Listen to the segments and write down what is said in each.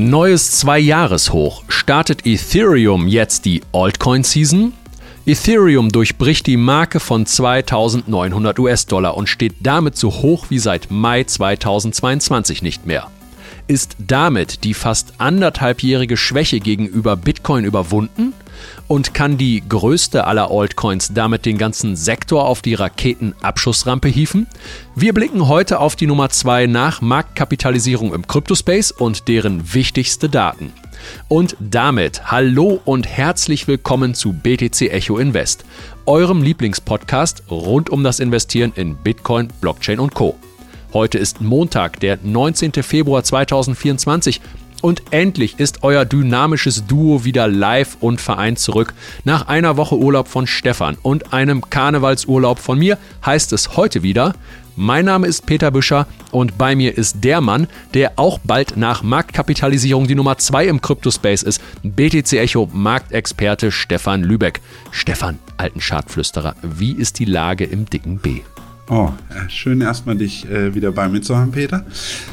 Neues Zwei-Jahres-Hoch. Startet Ethereum jetzt die Altcoin-Season? Ethereum durchbricht die Marke von 2900 US-Dollar und steht damit so hoch wie seit Mai 2022 nicht mehr. Ist damit die fast anderthalbjährige Schwäche gegenüber Bitcoin überwunden? Und kann die größte aller Altcoins damit den ganzen Sektor auf die Raketenabschussrampe hieven? Wir blicken heute auf die Nummer 2 nach Marktkapitalisierung im Kryptospace und deren wichtigste Daten. Und damit hallo und herzlich willkommen zu BTC Echo Invest, eurem Lieblingspodcast rund um das Investieren in Bitcoin, Blockchain und Co. Heute ist Montag, der 19. Februar 2024 und endlich ist euer dynamisches Duo wieder live und vereint zurück. Nach einer Woche Urlaub von Stefan und einem Karnevalsurlaub von mir heißt es heute wieder, mein Name ist Peter Büscher und bei mir ist der Mann, der auch bald nach Marktkapitalisierung die Nummer 2 im Kryptospace ist, BTC Echo Marktexperte Stefan Lübeck. Stefan, alten Schadflüsterer, wie ist die Lage im dicken B? Oh, schön erstmal dich äh, wieder bei mir zu haben, Peter.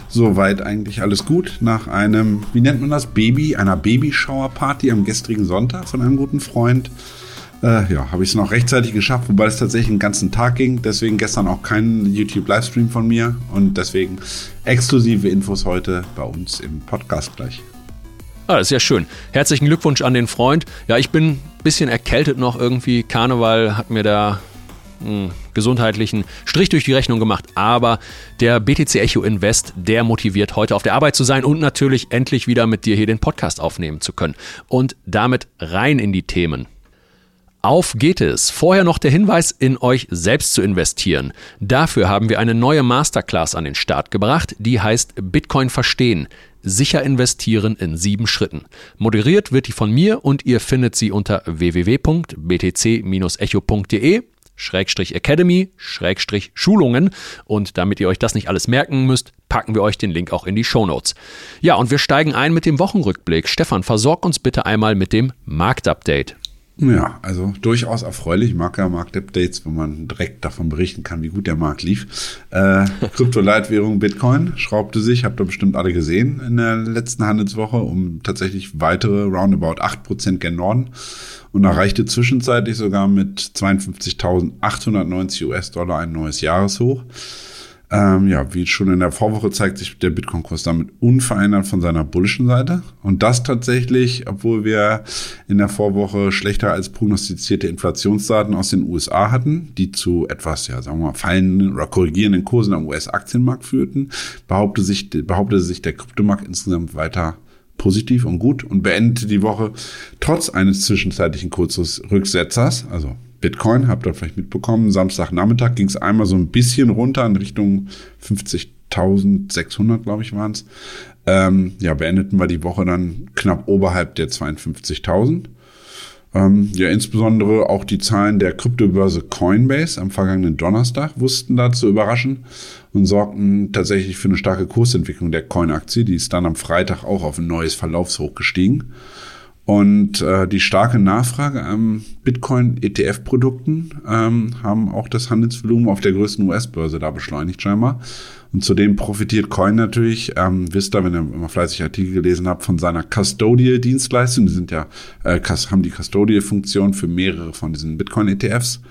Soweit eigentlich alles gut. Nach einem, wie nennt man das, Baby, einer Babyshower-Party am gestrigen Sonntag von einem guten Freund. Äh, ja, habe ich es noch rechtzeitig geschafft, wobei es tatsächlich den ganzen Tag ging. Deswegen gestern auch kein YouTube-Livestream von mir und deswegen exklusive Infos heute bei uns im Podcast gleich. Ah, das ist ja schön. Herzlichen Glückwunsch an den Freund. Ja, ich bin ein bisschen erkältet noch irgendwie. Karneval hat mir da hm, gesundheitlichen Strich durch die Rechnung gemacht. Aber der BTC Echo Invest, der motiviert heute auf der Arbeit zu sein und natürlich endlich wieder mit dir hier den Podcast aufnehmen zu können. Und damit rein in die Themen. Auf geht es. Vorher noch der Hinweis, in euch selbst zu investieren. Dafür haben wir eine neue Masterclass an den Start gebracht, die heißt Bitcoin verstehen. Sicher investieren in sieben Schritten. Moderiert wird die von mir und ihr findet sie unter www.btc-echo.de Schrägstrich Academy, Schrägstrich Schulungen. Und damit ihr euch das nicht alles merken müsst, packen wir euch den Link auch in die Show Notes. Ja, und wir steigen ein mit dem Wochenrückblick. Stefan, versorg uns bitte einmal mit dem Marktupdate. Ja, also durchaus erfreulich. Ich mag ja Marktupdates, wo man direkt davon berichten kann, wie gut der Markt lief. Äh, Kryptoleitwährung Bitcoin schraubte sich, habt ihr bestimmt alle gesehen in der letzten Handelswoche, um tatsächlich weitere roundabout 8% gen Norden und erreichte zwischenzeitlich sogar mit 52.890 US-Dollar ein neues Jahreshoch. Ähm, ja, wie schon in der Vorwoche zeigt sich der Bitcoin-Kurs damit unverändert von seiner bullischen Seite. Und das tatsächlich, obwohl wir in der Vorwoche schlechter als prognostizierte Inflationsdaten aus den USA hatten, die zu etwas, ja, sagen wir mal, fallenden oder korrigierenden Kursen am US-Aktienmarkt führten, behauptete sich, behauptete sich der Kryptomarkt insgesamt weiter positiv und gut und beendete die Woche trotz eines zwischenzeitlichen Kurzrücksetzers, also Bitcoin, habt ihr vielleicht mitbekommen, Samstagnachmittag ging es einmal so ein bisschen runter in Richtung 50.600, glaube ich, waren es. Ähm, ja, beendeten wir die Woche dann knapp oberhalb der 52.000. Ähm, ja, insbesondere auch die Zahlen der Kryptobörse Coinbase am vergangenen Donnerstag wussten da zu überraschen und sorgten tatsächlich für eine starke Kursentwicklung der Coin-Aktie. Die ist dann am Freitag auch auf ein neues Verlaufshoch gestiegen. Und äh, die starke Nachfrage an Bitcoin-ETF-Produkten ähm, haben auch das Handelsvolumen auf der größten US-Börse da beschleunigt scheinbar. Und zudem profitiert Coin natürlich, ähm, wisst ihr, wenn ihr immer fleißig Artikel gelesen habt, von seiner Custodial-Dienstleistung. Die sind ja, äh, haben die Custodial-Funktion für mehrere von diesen Bitcoin-ETFs.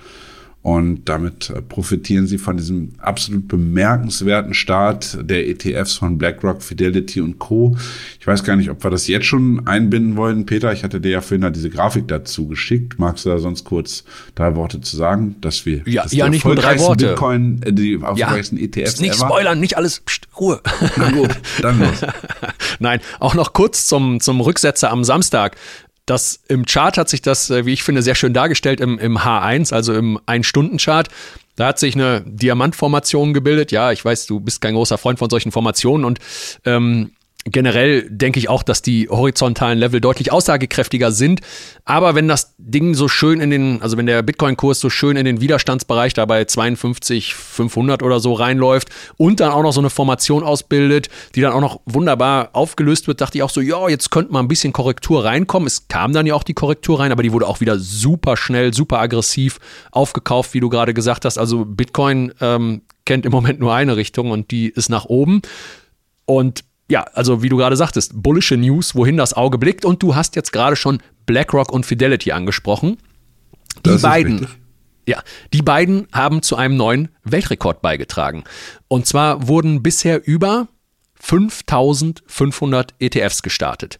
Und damit äh, profitieren sie von diesem absolut bemerkenswerten Start der ETFs von BlackRock, Fidelity und Co. Ich weiß gar nicht, ob wir das jetzt schon einbinden wollen. Peter, ich hatte dir ja vorhin diese Grafik dazu geschickt. Magst du da sonst kurz drei Worte zu sagen, dass wir ja, ja nicht nur drei Worte. Bitcoin, äh, die erfolgreichsten ja, ETFs Nicht ever? spoilern, nicht alles. Psst, Ruhe. Na gut, dann los. Nein, auch noch kurz zum, zum Rücksetzer am Samstag. Das im Chart hat sich das, äh, wie ich finde, sehr schön dargestellt im, im H1, also im Ein-Stunden-Chart. Da hat sich eine Diamantformation gebildet. Ja, ich weiß, du bist kein großer Freund von solchen Formationen und ähm, generell denke ich auch, dass die horizontalen Level deutlich aussagekräftiger sind. Aber wenn das Ding so schön in den, also wenn der Bitcoin-Kurs so schön in den Widerstandsbereich da bei 52, 500 oder so reinläuft und dann auch noch so eine Formation ausbildet, die dann auch noch wunderbar aufgelöst wird, dachte ich auch so, ja, jetzt könnte mal ein bisschen Korrektur reinkommen. Es kam dann ja auch die Korrektur rein, aber die wurde auch wieder super schnell, super aggressiv aufgekauft, wie du gerade gesagt hast. Also Bitcoin ähm, kennt im Moment nur eine Richtung und die ist nach oben. Und ja, also wie du gerade sagtest, bullische News, wohin das Auge blickt. Und du hast jetzt gerade schon BlackRock und Fidelity angesprochen. Die Das beiden, ja, die beiden haben zu einem neuen Weltrekord beigetragen. Und zwar wurden bisher über 5500 ETFs gestartet.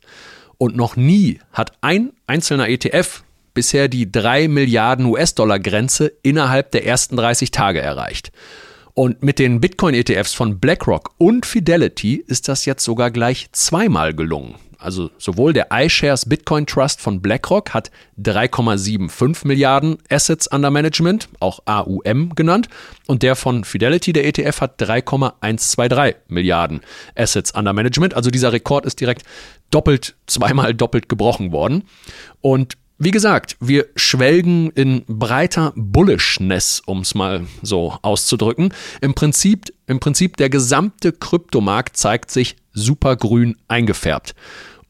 Und noch nie hat ein einzelner ETF bisher die 3 Milliarden US-Dollar Grenze innerhalb der ersten 30 Tage erreicht. Und mit den Bitcoin-ETFs von BlackRock und Fidelity ist das jetzt sogar gleich zweimal gelungen. Also sowohl der iShares Bitcoin Trust von BlackRock hat 3,75 Milliarden Assets under Management, auch AUM genannt, und der von Fidelity, der ETF, hat 3,123 Milliarden Assets under Management. Also dieser Rekord ist direkt doppelt, zweimal doppelt gebrochen worden. Und wie gesagt, wir schwelgen in breiter Bullishness, um es mal so auszudrücken. Im Prinzip, Im Prinzip der gesamte Kryptomarkt zeigt sich supergrün eingefärbt.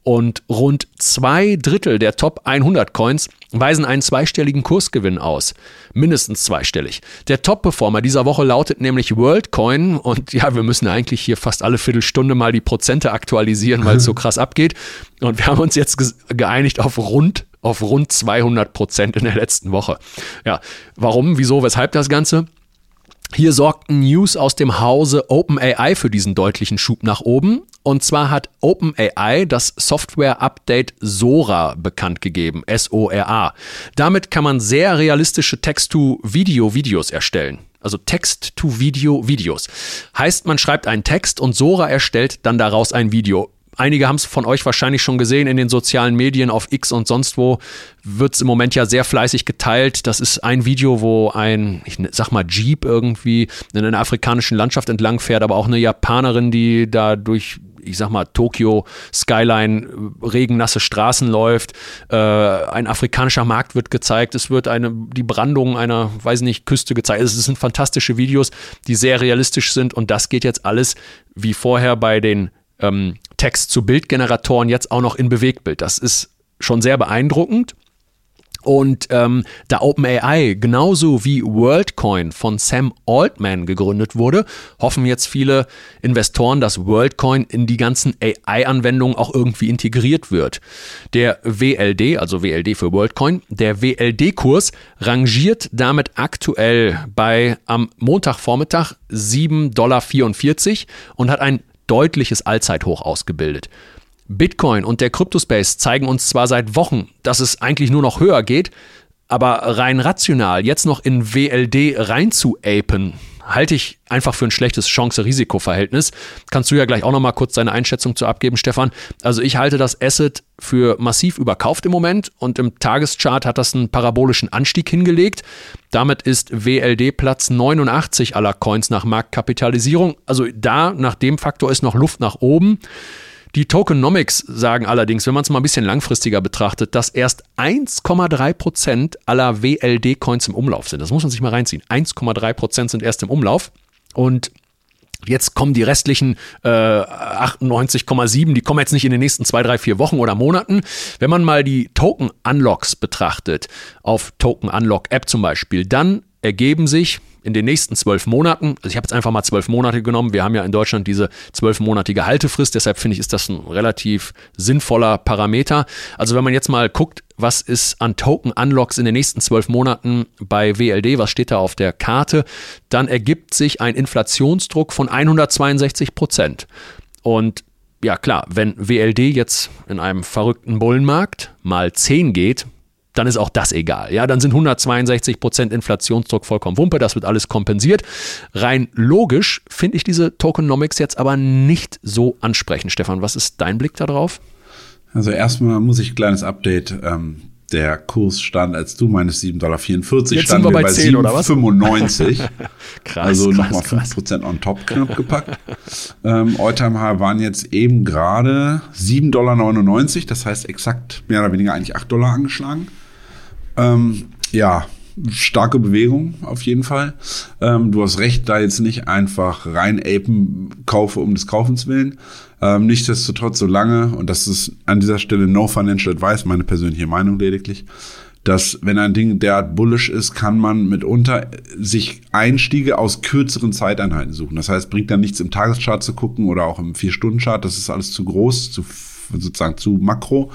Und rund zwei Drittel der Top 100 Coins weisen einen zweistelligen Kursgewinn aus. Mindestens zweistellig. Der Top-Performer dieser Woche lautet nämlich WorldCoin. Und ja, wir müssen eigentlich hier fast alle Viertelstunde mal die Prozente aktualisieren, weil es so krass abgeht. Und wir haben uns jetzt geeinigt auf rund auf rund 200 Prozent in der letzten Woche. Ja, warum, wieso, weshalb das Ganze? Hier sorgten News aus dem Hause OpenAI für diesen deutlichen Schub nach oben. Und zwar hat OpenAI das Software-Update Sora bekannt gegeben, S-O-R-A. Damit kann man sehr realistische Text-to-Video-Videos erstellen. Also Text-to-Video-Videos. Heißt, man schreibt einen Text und Sora erstellt dann daraus ein Video. Einige haben es von euch wahrscheinlich schon gesehen in den sozialen Medien, auf X und sonst wo wird es im Moment ja sehr fleißig geteilt. Das ist ein Video, wo ein, ich sag mal, Jeep irgendwie in einer afrikanischen Landschaft entlang fährt, aber auch eine Japanerin, die da durch ich sag mal, Tokio, Skyline, regennasse Straßen läuft, äh, ein afrikanischer Markt wird gezeigt, es wird eine, die Brandung einer, weiß nicht, Küste gezeigt. Es sind fantastische Videos, die sehr realistisch sind und das geht jetzt alles wie vorher bei den ähm, Text-zu-Bild-Generatoren jetzt auch noch in Bewegtbild. Das ist schon sehr beeindruckend. Und ähm, da OpenAI genauso wie WorldCoin von Sam Altman gegründet wurde, hoffen jetzt viele Investoren, dass WorldCoin in die ganzen AI-Anwendungen auch irgendwie integriert wird. Der WLD, also WLD für WorldCoin, der WLD-Kurs rangiert damit aktuell bei am Montagvormittag 7,44 Dollar und hat ein deutliches Allzeithoch ausgebildet. Bitcoin und der Kryptospace zeigen uns zwar seit Wochen, dass es eigentlich nur noch höher geht, aber rein rational jetzt noch in WLD reinzuapen, halte ich einfach für ein schlechtes Chance-Risiko-Verhältnis. Kannst du ja gleich auch noch mal kurz deine Einschätzung zu abgeben, Stefan. Also ich halte das Asset für massiv überkauft im Moment und im Tageschart hat das einen parabolischen Anstieg hingelegt. Damit ist WLD Platz 89 aller Coins nach Marktkapitalisierung. Also da, nach dem Faktor ist noch Luft nach oben. Die Tokenomics sagen allerdings, wenn man es mal ein bisschen langfristiger betrachtet, dass erst 1,3 Prozent aller WLD-Coins im Umlauf sind. Das muss man sich mal reinziehen. 1,3 Prozent sind erst im Umlauf. Und Jetzt kommen die restlichen äh, 98,7, die kommen jetzt nicht in den nächsten zwei, drei, vier Wochen oder Monaten. Wenn man mal die Token-Unlocks betrachtet, auf Token-Unlock-App zum Beispiel, dann ergeben sich in den nächsten zwölf Monaten, also ich habe jetzt einfach mal zwölf Monate genommen, wir haben ja in Deutschland diese zwölfmonatige Haltefrist, deshalb finde ich, ist das ein relativ sinnvoller Parameter. Also wenn man jetzt mal guckt, was ist an Token-Unlocks in den nächsten zwölf Monaten bei WLD, was steht da auf der Karte, dann ergibt sich ein Inflationsdruck von 162 Prozent. Und ja klar, wenn WLD jetzt in einem verrückten Bullenmarkt mal 10 geht, dann ist auch das egal. Ja, dann sind 162 Prozent Inflationsdruck vollkommen Wumpe, das wird alles kompensiert. Rein logisch finde ich diese Tokenomics jetzt aber nicht so ansprechend. Stefan, was ist dein Blick darauf? Also erstmal muss ich ein kleines Update. Ähm, der Kurs stand, als du meinst, 7,44 Dollar. Jetzt standen wir bei, bei 10 oder was? 95. krass. Also nochmal 5% on top knapp gepackt. ähm, Alltime High waren jetzt eben gerade 7,99 Dollar. Das heißt exakt mehr oder weniger eigentlich 8 Dollar angeschlagen. Ähm, ja, starke Bewegung auf jeden Fall. Ähm, du hast recht, da jetzt nicht einfach rein Apen kaufe um des Kaufens willen. Ähm, nichtsdestotrotz so lange, und das ist an dieser Stelle no financial advice, meine persönliche Meinung lediglich, dass wenn ein Ding derart bullish ist, kann man mitunter sich Einstiege aus kürzeren Zeiteinheiten suchen. Das heißt, bringt dann nichts im Tageschart zu gucken oder auch im Vier-Stunden-Chart. Das ist alles zu groß, zu sozusagen zu makro.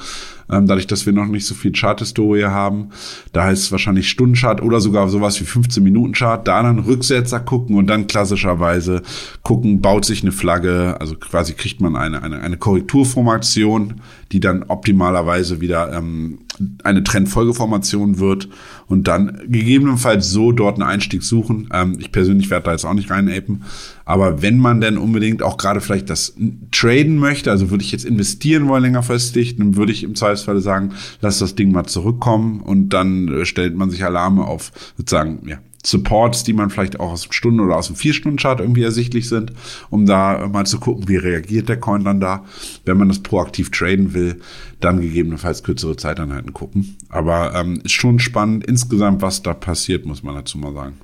Ähm, dadurch, dass wir noch nicht so viel Chart-Historie haben, da heißt es wahrscheinlich Stundenchart oder sogar sowas wie 15-Minuten-Chart, da dann Rücksetzer gucken und dann klassischerweise gucken, baut sich eine Flagge, also quasi kriegt man eine, eine, eine Korrekturformation, die dann optimalerweise wieder ähm, eine Trendfolgeformation wird und dann gegebenenfalls so dort einen Einstieg suchen. Ähm, ich persönlich werde da jetzt auch nicht reinapen, aber wenn man denn unbedingt auch gerade vielleicht das traden möchte, also würde ich jetzt investieren wollen längerfristig, dann würde ich im Zweifelsfalle sagen, lass das Ding mal zurückkommen und dann äh, stellt man sich Alarme auf sozusagen, ja, Supports, die man vielleicht auch aus dem Stunden- oder aus dem Vier-Stunden-Chart irgendwie ersichtlich sind, um da mal zu gucken, wie reagiert der Coin dann da. Wenn man das proaktiv traden will, dann gegebenenfalls kürzere Zeiteinheiten gucken. Aber ähm, ist schon spannend insgesamt, was da passiert, muss man dazu mal sagen.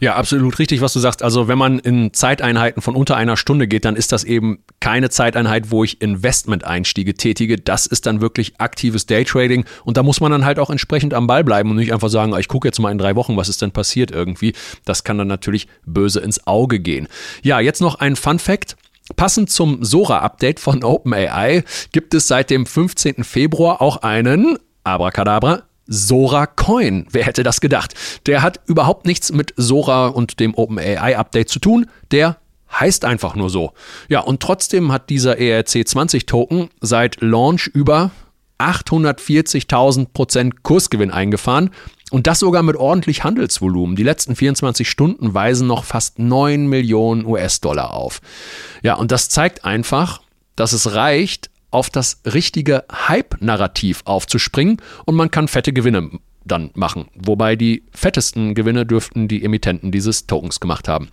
Ja, absolut richtig, was du sagst. Also wenn man in Zeiteinheiten von unter einer Stunde geht, dann ist das eben keine Zeiteinheit, wo ich Investment-Einstiege tätige. Das ist dann wirklich aktives Daytrading und da muss man dann halt auch entsprechend am Ball bleiben und nicht einfach sagen, ich gucke jetzt mal in drei Wochen, was ist denn passiert irgendwie. Das kann dann natürlich böse ins Auge gehen. Ja, jetzt noch ein Fun Fact. Passend zum Sora-Update von OpenAI gibt es seit dem 15. Februar auch einen Abracadabra Sora Coin. Wer hätte das gedacht? Der hat überhaupt nichts mit Sora und dem OpenAI Update zu tun. Der heißt einfach nur so. Ja, und trotzdem hat dieser ERC20 Token seit Launch über 840.000 Prozent Kursgewinn eingefahren und das sogar mit ordentlich Handelsvolumen. Die letzten 24 Stunden weisen noch fast 9 Millionen US-Dollar auf. Ja, und das zeigt einfach, dass es reicht, auf das richtige Hype-Narrativ aufzuspringen und man kann fette Gewinne dann machen. Wobei die fettesten Gewinne dürften die Emittenten dieses Tokens gemacht haben.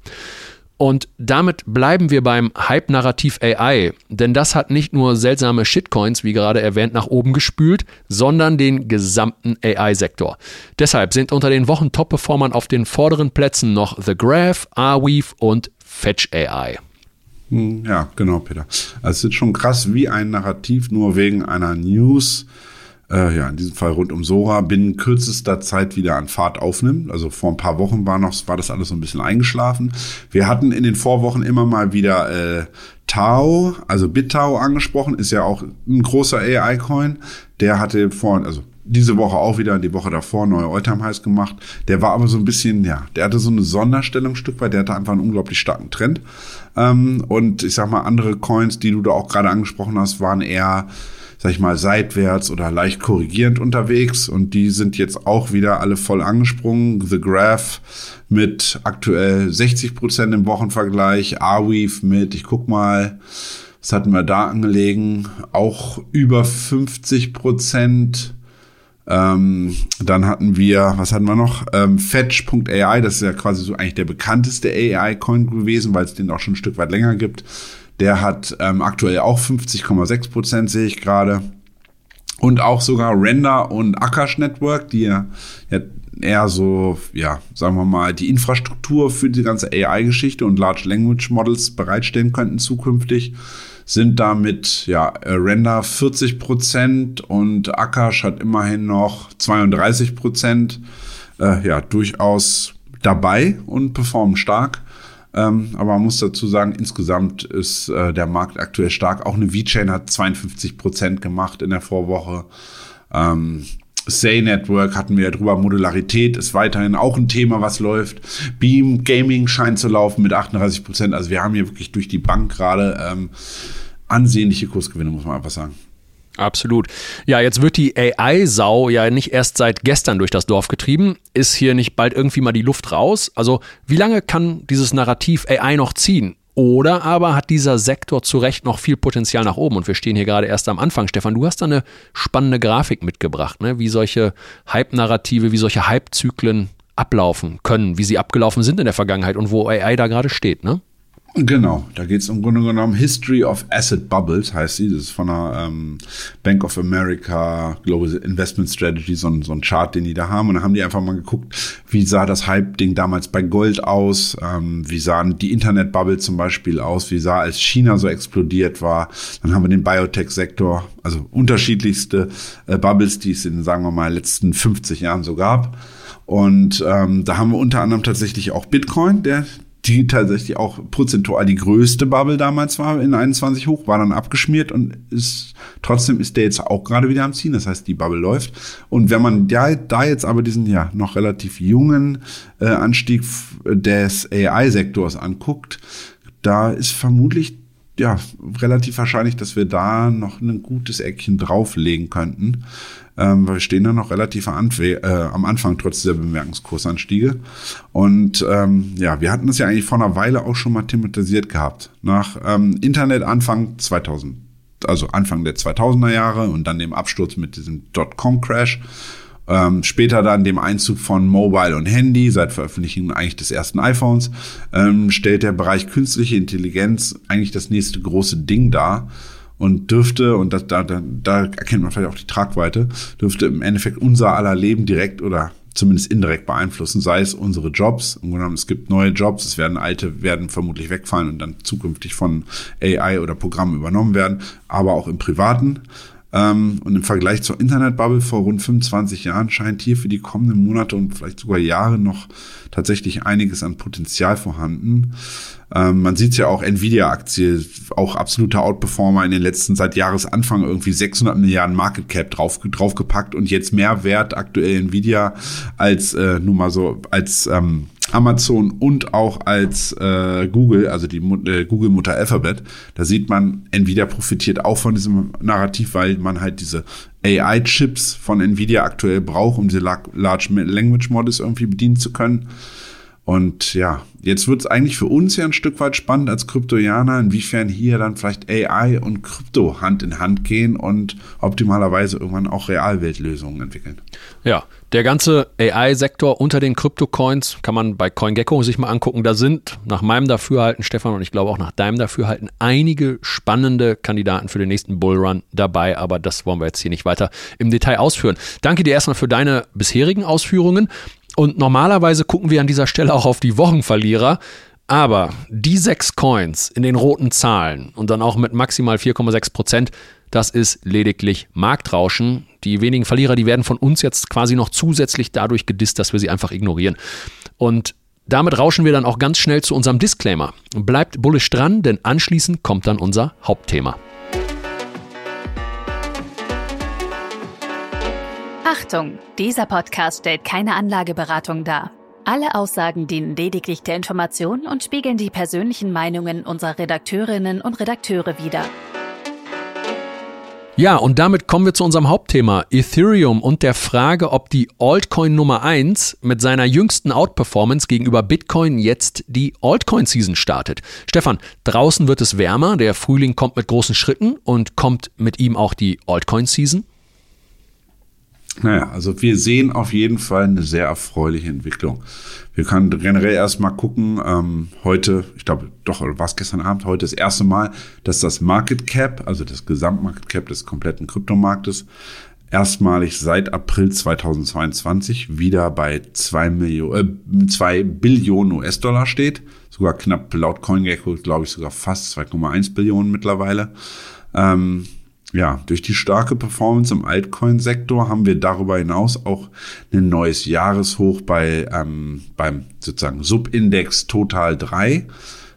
Und damit bleiben wir beim Hype-Narrativ AI, denn das hat nicht nur seltsame Shitcoins, wie gerade erwähnt, nach oben gespült, sondern den gesamten AI-Sektor. Deshalb sind unter den Wochen-Top-Performern auf den vorderen Plätzen noch The Graph, Arweave und Fetch AI. Hm, ja, genau, Peter. Also es ist schon krass, wie ein Narrativ nur wegen einer News, äh, ja, in diesem Fall rund um Sora, binnen kürzester Zeit wieder an Fahrt aufnimmt. Also vor ein paar Wochen war noch, war das alles so ein bisschen eingeschlafen. Wir hatten in den Vorwochen immer mal wieder äh, Tau, also BitTau angesprochen, ist ja auch ein großer AI-Coin. Der hatte vor, also diese Woche auch wieder, die Woche davor, neue Alltime Highs gemacht. Der war aber so ein bisschen, ja, der hatte so eine Sonderstellung Stück weit, der hatte einfach einen unglaublich starken Trend. Ähm, und ich sag mal, andere Coins, die du da auch gerade angesprochen hast, waren eher, sag ich mal, seitwärts oder leicht korrigierend unterwegs. Und die sind jetzt auch wieder alle voll angesprungen. The Graph mit aktuell 60 Prozent im Wochenvergleich, Arweave mit, ich guck mal, was hatten wir da angelegen? Auch über 50 Prozent. Ähm, dann hatten wir, was hatten wir noch? Ähm, Fetch.ai, das ist ja quasi so eigentlich der bekannteste AI-Coin gewesen, weil es den auch schon ein Stück weit länger gibt. Der hat ähm, aktuell auch 50,6 Prozent, sehe ich gerade. Und auch sogar Render und Akash Network, die ja, ja eher so, ja, sagen wir mal, die Infrastruktur für die ganze AI-Geschichte und Large Language Models bereitstellen könnten zukünftig sind damit ja Render 40 Prozent und Akash hat immerhin noch 32 Prozent. Äh, ja, durchaus dabei und performen stark. Ähm, aber man muss dazu sagen, insgesamt ist äh, der Markt aktuell stark. Auch eine VeChain hat 52 Prozent gemacht in der Vorwoche. Ähm, Say Network hatten wir ja drüber. Modularität ist weiterhin auch ein Thema, was läuft. Beam Gaming scheint zu laufen mit 38 Prozent. Also wir haben hier wirklich durch die Bank gerade ähm, ansehnliche Kursgewinne, muss man einfach sagen. Absolut. Ja, jetzt wird die AI-Sau ja nicht erst seit gestern durch das Dorf getrieben. Ist hier nicht bald irgendwie mal die Luft raus? Also, wie lange kann dieses Narrativ AI noch ziehen? Oder aber hat dieser Sektor zu Recht noch viel Potenzial nach oben? Und wir stehen hier gerade erst am Anfang. Stefan, du hast da eine spannende Grafik mitgebracht, ne? wie solche Hype-Narrative, wie solche Hype-Zyklen ablaufen können, wie sie abgelaufen sind in der Vergangenheit und wo AI da gerade steht. Ne? Genau, da geht es im Grunde genommen History of Asset Bubbles, heißt sie. Das ist von der ähm, Bank of America Global Investment Strategy, so ein, so ein Chart, den die da haben. Und da haben die einfach mal geguckt, wie sah das Hype-Ding damals bei Gold aus, ähm, wie sahen die Internet-Bubble zum Beispiel aus, wie sah, als China so explodiert war. Dann haben wir den Biotech-Sektor, also unterschiedlichste äh, Bubbles, die es in, sagen wir mal, letzten 50 Jahren so gab. Und ähm, da haben wir unter anderem tatsächlich auch Bitcoin, der die tatsächlich auch prozentual die größte Bubble damals war, in 21 hoch, war dann abgeschmiert und ist, trotzdem ist der jetzt auch gerade wieder am Ziehen. Das heißt, die Bubble läuft. Und wenn man da, da jetzt aber diesen, ja, noch relativ jungen äh, Anstieg des AI-Sektors anguckt, da ist vermutlich ja, relativ wahrscheinlich, dass wir da noch ein gutes Eckchen drauflegen könnten ähm, weil wir stehen da noch relativ äh, am Anfang trotz dieser Bemerkungskursanstiege. Und ähm, ja, wir hatten das ja eigentlich vor einer Weile auch schon mal thematisiert gehabt. Nach ähm, Internet Anfang 2000, also Anfang der 2000er Jahre und dann dem Absturz mit diesem Dotcom-Crash. Ähm, später dann dem Einzug von Mobile und Handy, seit Veröffentlichung eigentlich des ersten iPhones, ähm, stellt der Bereich künstliche Intelligenz eigentlich das nächste große Ding dar und dürfte, und da, da, da erkennt man vielleicht auch die Tragweite, dürfte im Endeffekt unser aller Leben direkt oder zumindest indirekt beeinflussen, sei es unsere Jobs. Im Grunde es gibt neue Jobs, es werden alte, werden vermutlich wegfallen und dann zukünftig von AI oder Programmen übernommen werden, aber auch im Privaten. Ähm, und im Vergleich zur Internetbubble vor rund 25 Jahren scheint hier für die kommenden Monate und vielleicht sogar Jahre noch tatsächlich einiges an Potenzial vorhanden. Ähm, man sieht ja auch Nvidia-Aktie, auch absoluter Outperformer in den letzten seit Jahresanfang irgendwie 600 Milliarden Market Cap drauf, draufgepackt und jetzt mehr wert aktuell Nvidia als äh, nur mal so als ähm, Amazon und auch als äh, Google, also die äh, Google-Mutter Alphabet, da sieht man, Nvidia profitiert auch von diesem Narrativ, weil man halt diese AI-Chips von Nvidia aktuell braucht, um diese Large Language Models irgendwie bedienen zu können. Und ja, jetzt wird es eigentlich für uns ja ein Stück weit spannend als Kryptoianer, inwiefern hier dann vielleicht AI und Krypto Hand in Hand gehen und optimalerweise irgendwann auch Realweltlösungen entwickeln. Ja, der ganze AI-Sektor unter den Kryptocoins kann man bei CoinGecko sich mal angucken. Da sind nach meinem Dafürhalten, Stefan, und ich glaube auch nach deinem Dafürhalten, einige spannende Kandidaten für den nächsten Bullrun dabei. Aber das wollen wir jetzt hier nicht weiter im Detail ausführen. Danke dir erstmal für deine bisherigen Ausführungen. Und normalerweise gucken wir an dieser Stelle auch auf die Wochenverlierer. Aber die sechs Coins in den roten Zahlen und dann auch mit maximal 4,6 Prozent, das ist lediglich Marktrauschen. Die wenigen Verlierer, die werden von uns jetzt quasi noch zusätzlich dadurch gedisst, dass wir sie einfach ignorieren. Und damit rauschen wir dann auch ganz schnell zu unserem Disclaimer. Bleibt bullisch dran, denn anschließend kommt dann unser Hauptthema. Achtung, dieser Podcast stellt keine Anlageberatung dar. Alle Aussagen dienen lediglich der Information und spiegeln die persönlichen Meinungen unserer Redakteurinnen und Redakteure wider. Ja, und damit kommen wir zu unserem Hauptthema Ethereum und der Frage, ob die Altcoin Nummer 1 mit seiner jüngsten Outperformance gegenüber Bitcoin jetzt die Altcoin-Season startet. Stefan, draußen wird es wärmer, der Frühling kommt mit großen Schritten und kommt mit ihm auch die Altcoin-Season? Naja, also wir sehen auf jeden Fall eine sehr erfreuliche Entwicklung. Wir können generell erstmal gucken, ähm, heute, ich glaube doch, oder war es gestern Abend, heute das erste Mal, dass das Market Cap, also das Gesamtmarket Cap des kompletten Kryptomarktes, erstmalig seit April 2022 wieder bei 2, Millionen, äh, 2 Billionen US-Dollar steht. Sogar knapp laut CoinGecko, glaube ich, sogar fast 2,1 Billionen mittlerweile. Ähm, ja, durch die starke Performance im Altcoin-Sektor haben wir darüber hinaus auch ein neues Jahreshoch bei, ähm, beim sozusagen Subindex Total 3.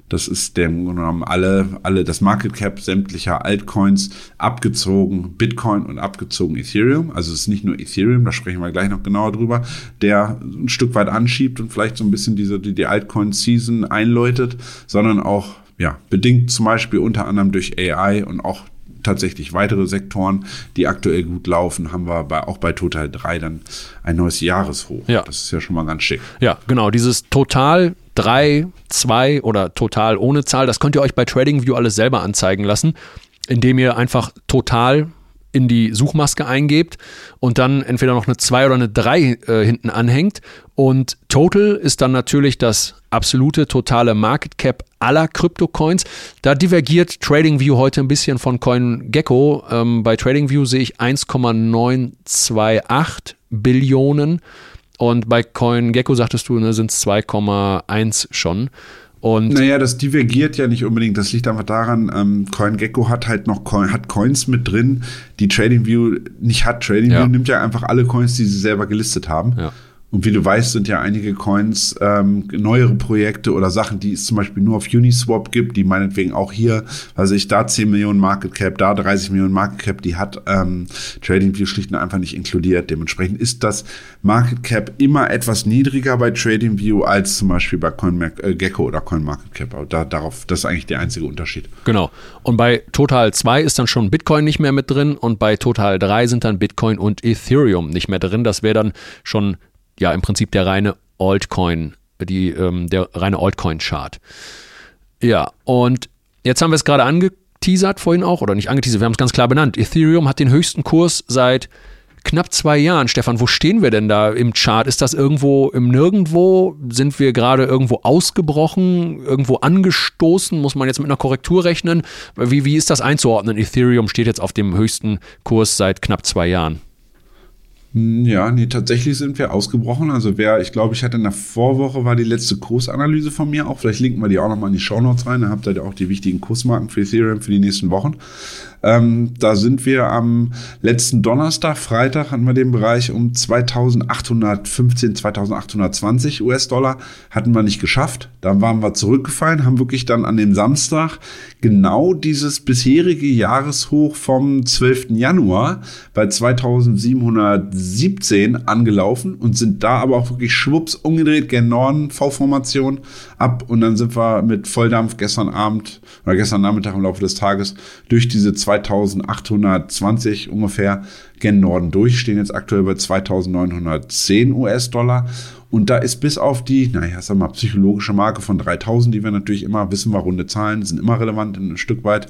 Das ist dem genommen alle, alle das Market Cap sämtlicher Altcoins abgezogen Bitcoin und abgezogen Ethereum. Also es ist nicht nur Ethereum, da sprechen wir gleich noch genauer drüber, der ein Stück weit anschiebt und vielleicht so ein bisschen diese, die, die Altcoin-Season einläutet, sondern auch, ja, bedingt zum Beispiel unter anderem durch AI und auch tatsächlich weitere Sektoren, die aktuell gut laufen, haben wir bei, auch bei Total 3 dann ein neues Jahreshoch. Ja. Das ist ja schon mal ganz schick. Ja, genau. Dieses Total 3, 2 oder Total ohne Zahl, das könnt ihr euch bei TradingView alles selber anzeigen lassen, indem ihr einfach Total in die Suchmaske eingebt und dann entweder noch eine 2 oder eine 3 äh, hinten anhängt. Und Total ist dann natürlich das absolute totale Market Cap aller Kryptocoins. Da divergiert TradingView heute ein bisschen von CoinGecko. Ähm, bei TradingView sehe ich 1,928 Billionen und bei CoinGecko sagtest du, ne, sind es 2,1 schon. Und naja, das divergiert ja nicht unbedingt. Das liegt einfach daran, ähm, CoinGecko hat halt noch Coin, hat Coins mit drin, die TradingView nicht hat. TradingView ja. nimmt ja einfach alle Coins, die sie selber gelistet haben. Ja. Und wie du weißt, sind ja einige Coins ähm, neuere Projekte oder Sachen, die es zum Beispiel nur auf Uniswap gibt, die meinetwegen auch hier, also ich da 10 Millionen Market Cap, da 30 Millionen Market Cap, die hat ähm, TradingView schlicht und einfach nicht inkludiert. Dementsprechend ist das Market Cap immer etwas niedriger bei TradingView als zum Beispiel bei CoinGecko oder CoinMarketCap. Aber da, darauf, das ist eigentlich der einzige Unterschied. Genau. Und bei Total 2 ist dann schon Bitcoin nicht mehr mit drin und bei Total 3 sind dann Bitcoin und Ethereum nicht mehr drin. Das wäre dann schon ja im Prinzip der reine Altcoin, die, ähm, der reine Altcoin-Chart. Ja, und jetzt haben wir es gerade angeteasert vorhin auch, oder nicht angeteasert, wir haben es ganz klar benannt. Ethereum hat den höchsten Kurs seit knapp zwei Jahren. Stefan, wo stehen wir denn da im Chart? Ist das irgendwo im Nirgendwo? Sind wir gerade irgendwo ausgebrochen, irgendwo angestoßen? Muss man jetzt mit einer Korrektur rechnen? Wie, wie ist das einzuordnen? Ethereum steht jetzt auf dem höchsten Kurs seit knapp zwei Jahren. Ja, nee, tatsächlich sind wir ausgebrochen. Also wer, ich glaube, ich hatte in der Vorwoche war die letzte Kursanalyse von mir auch. Vielleicht linken wir die auch nochmal in die Shownotes rein. Da habt ihr auch die wichtigen Kursmarken für Ethereum für die nächsten Wochen. Ähm, da sind wir am letzten Donnerstag, Freitag hatten wir den Bereich um 2815, 2820 US-Dollar. Hatten wir nicht geschafft. Da waren wir zurückgefallen, haben wirklich dann an dem Samstag genau dieses bisherige Jahreshoch vom 12. Januar bei 2717 angelaufen und sind da aber auch wirklich schwupps umgedreht, gen Norden, V-Formation ab und dann sind wir mit Volldampf gestern Abend oder gestern Nachmittag im Laufe des Tages durch diese 2820 ungefähr gen Norden durch, stehen jetzt aktuell bei 2910 US-Dollar. Und da ist bis auf die, naja, sag mal, psychologische Marke von 3000, die wir natürlich immer wissen, war runde Zahlen, sind immer relevant ein Stück weit,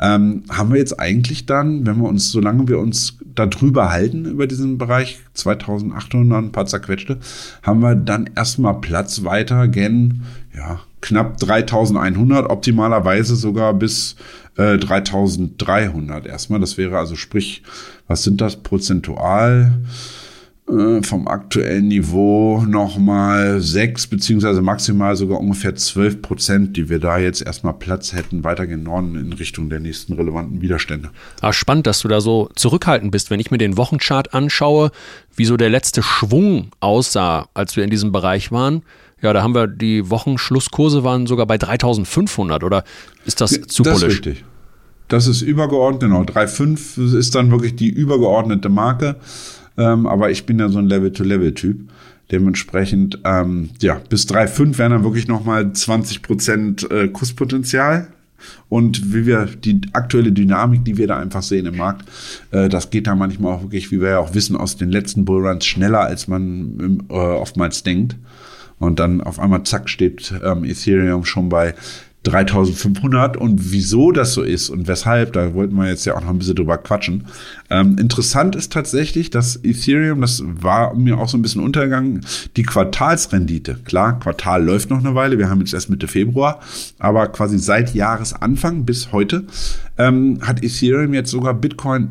ähm, haben wir jetzt eigentlich dann, wenn wir uns, solange wir uns da drüber halten über diesen Bereich, 2800, ein paar zerquetschte, haben wir dann erstmal Platz weiter gen, ja, knapp 3100, optimalerweise sogar bis äh, 3300 erstmal. Das wäre also, sprich, was sind das prozentual? Äh, vom aktuellen Niveau nochmal sechs beziehungsweise maximal sogar ungefähr zwölf Prozent, die wir da jetzt erstmal Platz hätten, weitergehen Norden in Richtung der nächsten relevanten Widerstände. Ah, spannend, dass du da so zurückhaltend bist. Wenn ich mir den Wochenchart anschaue, wie so der letzte Schwung aussah, als wir in diesem Bereich waren, ja, da haben wir die Wochenschlusskurse waren sogar bei 3500 oder ist das zu das bullish? Ist richtig. Das ist übergeordnet, genau. 3,5 ist dann wirklich die übergeordnete Marke. Ähm, aber ich bin ja so ein Level-to-Level-Typ. Dementsprechend, ähm, ja, bis 3,5 wären dann wirklich nochmal 20 Prozent äh, Kurspotenzial. Und wie wir die aktuelle Dynamik, die wir da einfach sehen im Markt, äh, das geht da manchmal auch wirklich, wie wir ja auch wissen, aus den letzten Bullruns schneller, als man äh, oftmals denkt. Und dann auf einmal, zack, steht ähm, Ethereum schon bei 3500 und wieso das so ist und weshalb, da wollten wir jetzt ja auch noch ein bisschen drüber quatschen. Ähm, interessant ist tatsächlich, dass Ethereum, das war mir auch so ein bisschen untergegangen, die Quartalsrendite. Klar, Quartal läuft noch eine Weile, wir haben jetzt erst Mitte Februar, aber quasi seit Jahresanfang bis heute ähm, hat Ethereum jetzt sogar Bitcoin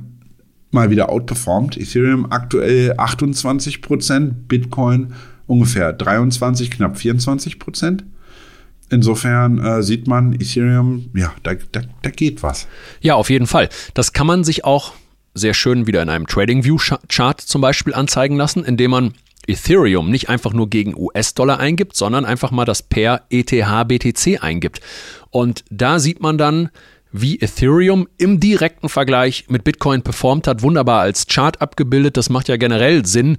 mal wieder outperformed. Ethereum aktuell 28 Prozent, Bitcoin ungefähr 23, knapp 24 Prozent. Insofern äh, sieht man, Ethereum, ja, da, da, da geht was. Ja, auf jeden Fall. Das kann man sich auch sehr schön wieder in einem TradingView-Chart zum Beispiel anzeigen lassen, indem man Ethereum nicht einfach nur gegen US-Dollar eingibt, sondern einfach mal das Pair ETH-BTC eingibt. Und da sieht man dann, wie Ethereum im direkten Vergleich mit Bitcoin performt hat. Wunderbar als Chart abgebildet. Das macht ja generell Sinn,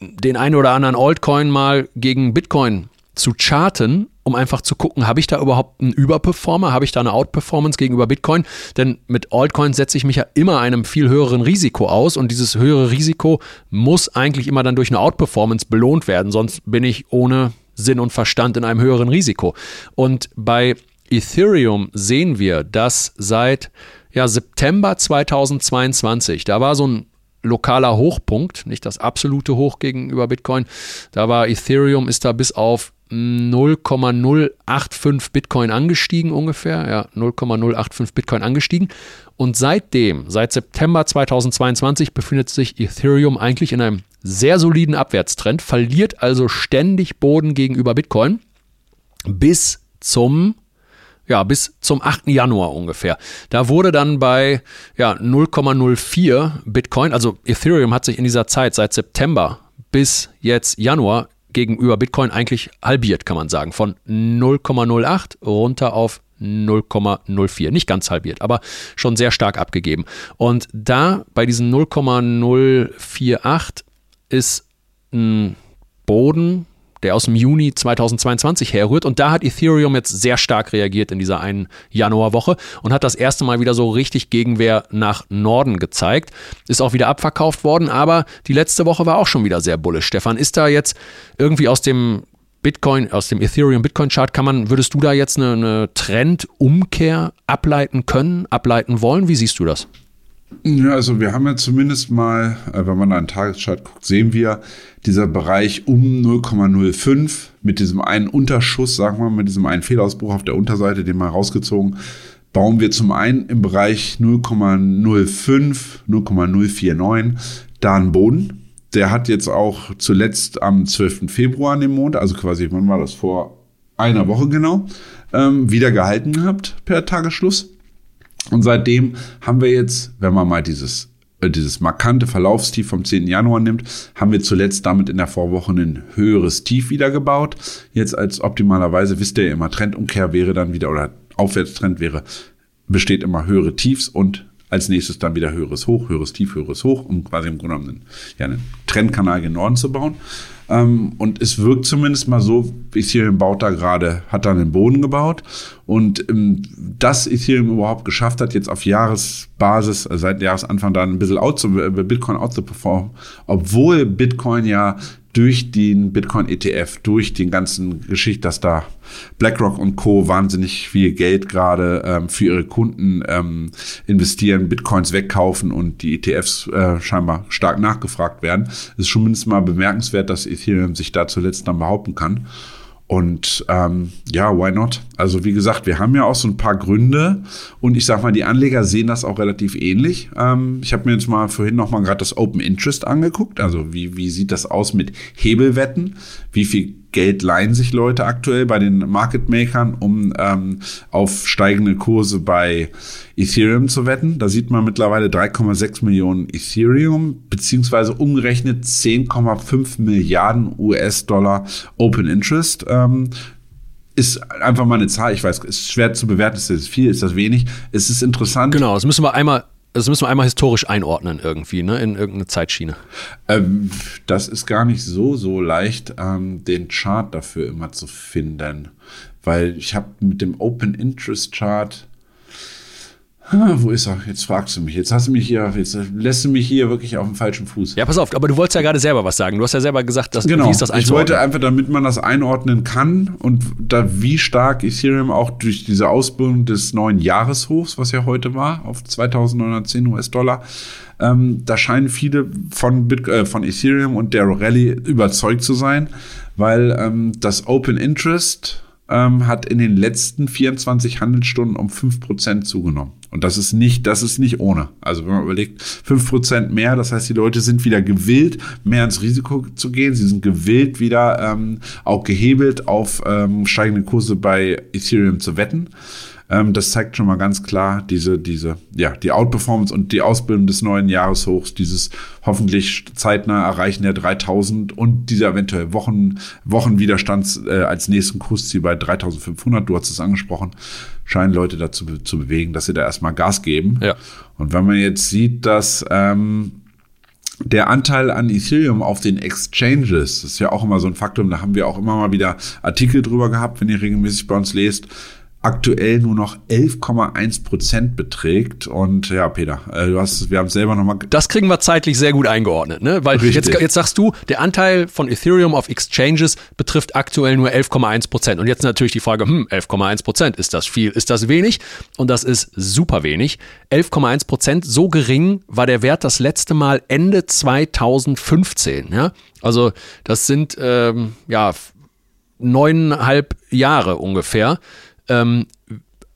den einen oder anderen Altcoin mal gegen Bitcoin zu charten, um einfach zu gucken, habe ich da überhaupt einen Überperformer, habe ich da eine Outperformance gegenüber Bitcoin? Denn mit Altcoins setze ich mich ja immer einem viel höheren Risiko aus und dieses höhere Risiko muss eigentlich immer dann durch eine Outperformance belohnt werden, sonst bin ich ohne Sinn und Verstand in einem höheren Risiko. Und bei Ethereum sehen wir, dass seit ja, September 2022. Da war so ein lokaler Hochpunkt, nicht das absolute Hoch gegenüber Bitcoin. Da war Ethereum ist da bis auf 0,085 Bitcoin angestiegen ungefähr, ja, 0,085 Bitcoin angestiegen. Und seitdem, seit September 2022, befindet sich Ethereum eigentlich in einem sehr soliden Abwärtstrend, verliert also ständig Boden gegenüber Bitcoin bis zum ja, bis zum 8. Januar ungefähr. Da wurde dann bei ja, 0,04 Bitcoin, also Ethereum hat sich in dieser Zeit seit September bis jetzt Januar gegenüber Bitcoin eigentlich halbiert, kann man sagen. Von 0,08 runter auf 0,04. Nicht ganz halbiert, aber schon sehr stark abgegeben. Und da bei diesen 0,048 ist ein Boden der aus dem Juni 2022 herrührt. Und da hat Ethereum jetzt sehr stark reagiert in dieser einen Januarwoche und hat das erste Mal wieder so richtig Gegenwehr nach Norden gezeigt. Ist auch wieder abverkauft worden, aber die letzte Woche war auch schon wieder sehr bullisch. Stefan, ist da jetzt irgendwie aus dem Bitcoin, aus dem Ethereum Bitcoin Chart, kann man, würdest du da jetzt eine, eine Trendumkehr ableiten können, ableiten wollen? Wie siehst du das? Ja, also wir haben ja zumindest mal, äh, wenn man einen Tageschart guckt, sehen wir dieser Bereich um 0,05 mit diesem einen Unterschuss, sagen wir mal, mit diesem einen Fehlausbruch auf der Unterseite, den mal rausgezogen, bauen wir zum einen im Bereich 0,05, 0,049 da einen Boden. Der hat jetzt auch zuletzt am 12. Februar an dem Mond, also quasi, wann war das, vor einer Woche genau, ähm, wieder gehalten gehabt per Tagesschluss. Und seitdem haben wir jetzt, wenn man mal dieses äh, dieses markante Verlaufstief vom 10. Januar nimmt, haben wir zuletzt damit in der Vorwoche ein höheres Tief wieder gebaut. Jetzt als optimalerweise, wisst ihr ja immer, Trendumkehr wäre dann wieder, oder Aufwärtstrend wäre, besteht immer höhere Tiefs und als nächstes dann wieder höheres Hoch, höheres Tief, höheres Hoch, um quasi im Grunde genommen einen, ja, einen Trendkanal gen Norden zu bauen. Ähm, und es wirkt zumindest mal so, Ethereum baut da gerade, hat da einen Boden gebaut. Und ähm, dass Ethereum überhaupt geschafft hat, jetzt auf Jahresbasis, also seit Jahresanfang da ein bisschen out zu, äh, Bitcoin out zu performen, obwohl Bitcoin ja durch den Bitcoin ETF, durch den ganzen Geschichte, dass da BlackRock und Co. wahnsinnig viel Geld gerade ähm, für ihre Kunden ähm, investieren, Bitcoins wegkaufen und die ETFs äh, scheinbar stark nachgefragt werden, ist schon mindestens mal bemerkenswert, dass Ethereum sich da zuletzt dann behaupten kann. Und ähm, ja, why not? Also wie gesagt, wir haben ja auch so ein paar Gründe und ich sag mal, die Anleger sehen das auch relativ ähnlich. Ähm, ich habe mir jetzt mal vorhin noch mal gerade das Open Interest angeguckt. Also wie, wie sieht das aus mit Hebelwetten? Wie viel Geld leihen sich Leute aktuell bei den Market Makern, um ähm, auf steigende Kurse bei Ethereum zu wetten. Da sieht man mittlerweile 3,6 Millionen Ethereum, beziehungsweise umgerechnet 10,5 Milliarden US-Dollar Open Interest. Ähm, ist einfach mal eine Zahl, ich weiß, ist schwer zu bewerten, ist das viel, ist das wenig. Es ist interessant. Genau, das müssen wir einmal das müssen wir einmal historisch einordnen irgendwie, ne, in irgendeine Zeitschiene. Ähm, das ist gar nicht so, so leicht, ähm, den Chart dafür immer zu finden. Weil ich habe mit dem Open Interest Chart wo ist er? Jetzt fragst du mich. Jetzt hast du mich hier, jetzt lässt du mich hier wirklich auf dem falschen Fuß. Ja, pass auf, aber du wolltest ja gerade selber was sagen. Du hast ja selber gesagt, dass, genau. wie ist das Ich wollte einfach, damit man das einordnen kann und da wie stark Ethereum auch durch diese Ausbildung des neuen Jahreshochs, was ja heute war, auf 2910 US-Dollar, ähm, da scheinen viele von, Bit äh, von Ethereum und der Rallye überzeugt zu sein, weil ähm, das Open Interest ähm, hat in den letzten 24 Handelsstunden um 5% zugenommen. Und das ist nicht, das ist nicht ohne. Also wenn man überlegt, 5% mehr, das heißt, die Leute sind wieder gewillt, mehr ins Risiko zu gehen. Sie sind gewillt, wieder ähm, auch gehebelt auf ähm, steigende Kurse bei Ethereum zu wetten. Ähm, das zeigt schon mal ganz klar diese, diese, ja, die Outperformance und die Ausbildung des neuen Jahreshochs, dieses hoffentlich zeitnah Erreichen der 3000 und dieser eventuell Wochen, Wochenwiderstands äh, als nächsten Kursziel bei 3500. Du hast es angesprochen, scheinen Leute dazu zu bewegen, dass sie da erstmal Gas geben. Ja. Und wenn man jetzt sieht, dass, ähm, der Anteil an Ethereum auf den Exchanges, das ist ja auch immer so ein Faktum, da haben wir auch immer mal wieder Artikel drüber gehabt, wenn ihr regelmäßig bei uns lest, aktuell nur noch 11,1 Prozent beträgt. Und ja, Peter, äh, du hast, wir haben es selber nochmal. Das kriegen wir zeitlich sehr gut eingeordnet, ne? Weil jetzt, jetzt sagst du, der Anteil von Ethereum auf Exchanges betrifft aktuell nur 11,1 Prozent. Und jetzt natürlich die Frage, hm, 11,1 Prozent, ist das viel, ist das wenig? Und das ist super wenig. 11,1 Prozent, so gering war der Wert das letzte Mal Ende 2015, ja? Also das sind ähm, ja neuneinhalb Jahre ungefähr. Ähm,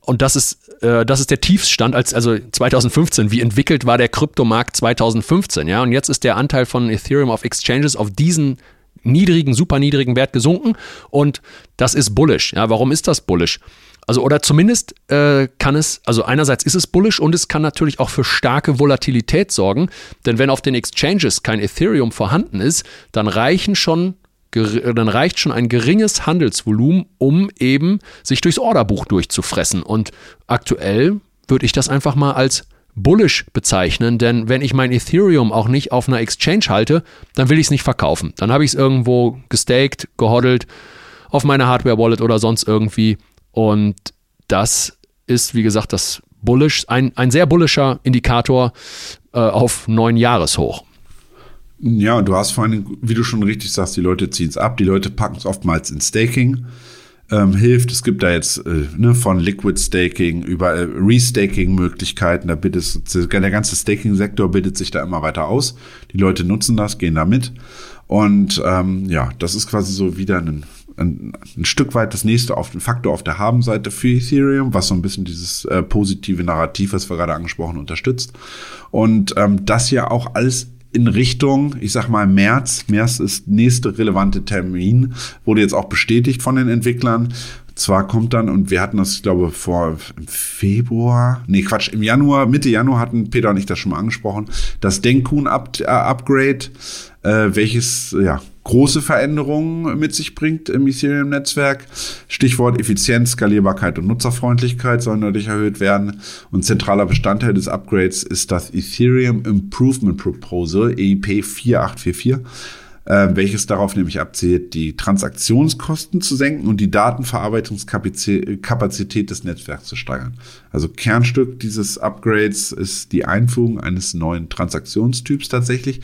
und das ist, äh, das ist der Tiefstand, als, also 2015. Wie entwickelt war der Kryptomarkt 2015? Ja, und jetzt ist der Anteil von Ethereum auf Exchanges auf diesen niedrigen, super niedrigen Wert gesunken. Und das ist bullish. Ja, warum ist das bullish? Also, oder zumindest äh, kann es, also einerseits ist es bullish und es kann natürlich auch für starke Volatilität sorgen. Denn wenn auf den Exchanges kein Ethereum vorhanden ist, dann reichen schon dann reicht schon ein geringes Handelsvolumen, um eben sich durchs Orderbuch durchzufressen. Und aktuell würde ich das einfach mal als bullish bezeichnen, denn wenn ich mein Ethereum auch nicht auf einer Exchange halte, dann will ich es nicht verkaufen. Dann habe ich es irgendwo gestaked, gehoddelt, auf meine Hardware-Wallet oder sonst irgendwie. Und das ist, wie gesagt, das bullish, ein, ein sehr bullischer Indikator äh, auf neun Jahreshoch. Ja, und du hast vor allem, wie du schon richtig sagst, die Leute ziehen es ab, die Leute packen es oftmals in Staking. Ähm, hilft. Es gibt da jetzt äh, ne, von Liquid Staking über äh, Restaking-Möglichkeiten. Da bittet der ganze Staking-Sektor bildet sich da immer weiter aus. Die Leute nutzen das, gehen da mit. Und ähm, ja, das ist quasi so wieder ein, ein, ein Stück weit das nächste auf den Faktor auf der Habenseite für Ethereum, was so ein bisschen dieses äh, positive Narrativ, was wir gerade angesprochen, unterstützt. Und ähm, das ja auch alles in Richtung, ich sag mal, März. März ist nächste relevante Termin, wurde jetzt auch bestätigt von den Entwicklern. Zwar kommt dann, und wir hatten das, ich glaube, vor Februar, nee, Quatsch, im Januar, Mitte Januar hatten Peter und ich das schon mal angesprochen, das Denkun-Upgrade, äh, welches, ja, große Veränderungen mit sich bringt im Ethereum-Netzwerk. Stichwort Effizienz, Skalierbarkeit und Nutzerfreundlichkeit sollen dadurch erhöht werden. Und zentraler Bestandteil des Upgrades ist das Ethereum Improvement Proposal, EIP 4844 äh, welches darauf nämlich abzielt, die Transaktionskosten zu senken und die Datenverarbeitungskapazität des Netzwerks zu steigern. Also Kernstück dieses Upgrades ist die Einführung eines neuen Transaktionstyps tatsächlich,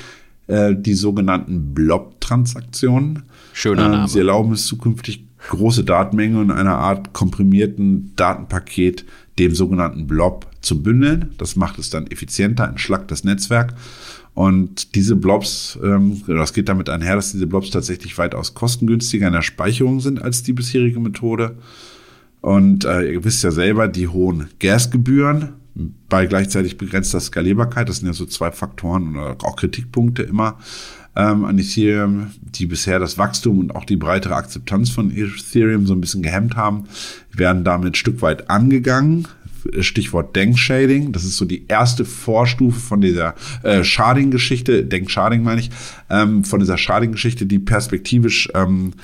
äh, die sogenannten Blob-Transaktionen. Schöner ähm, Name. Sie erlauben es zukünftig, große Datenmengen in einer Art komprimierten Datenpaket, dem sogenannten Blob, zu bündeln. Das macht es dann effizienter, entschlackt das Netzwerk. Und diese Blobs, ähm, das geht damit einher, dass diese Blobs tatsächlich weitaus kostengünstiger in der Speicherung sind als die bisherige Methode. Und äh, ihr wisst ja selber, die hohen Gasgebühren bei gleichzeitig begrenzter Skalierbarkeit. Das sind ja so zwei Faktoren oder auch Kritikpunkte immer ähm, an Ethereum, die bisher das Wachstum und auch die breitere Akzeptanz von Ethereum so ein bisschen gehemmt haben, werden damit ein Stück weit angegangen. Stichwort Denkshading. Das ist so die erste Vorstufe von dieser äh, Sharding-Geschichte. Denk-Sharding meine ich. Ähm, von dieser Sharding-Geschichte, die perspektivisch ähm,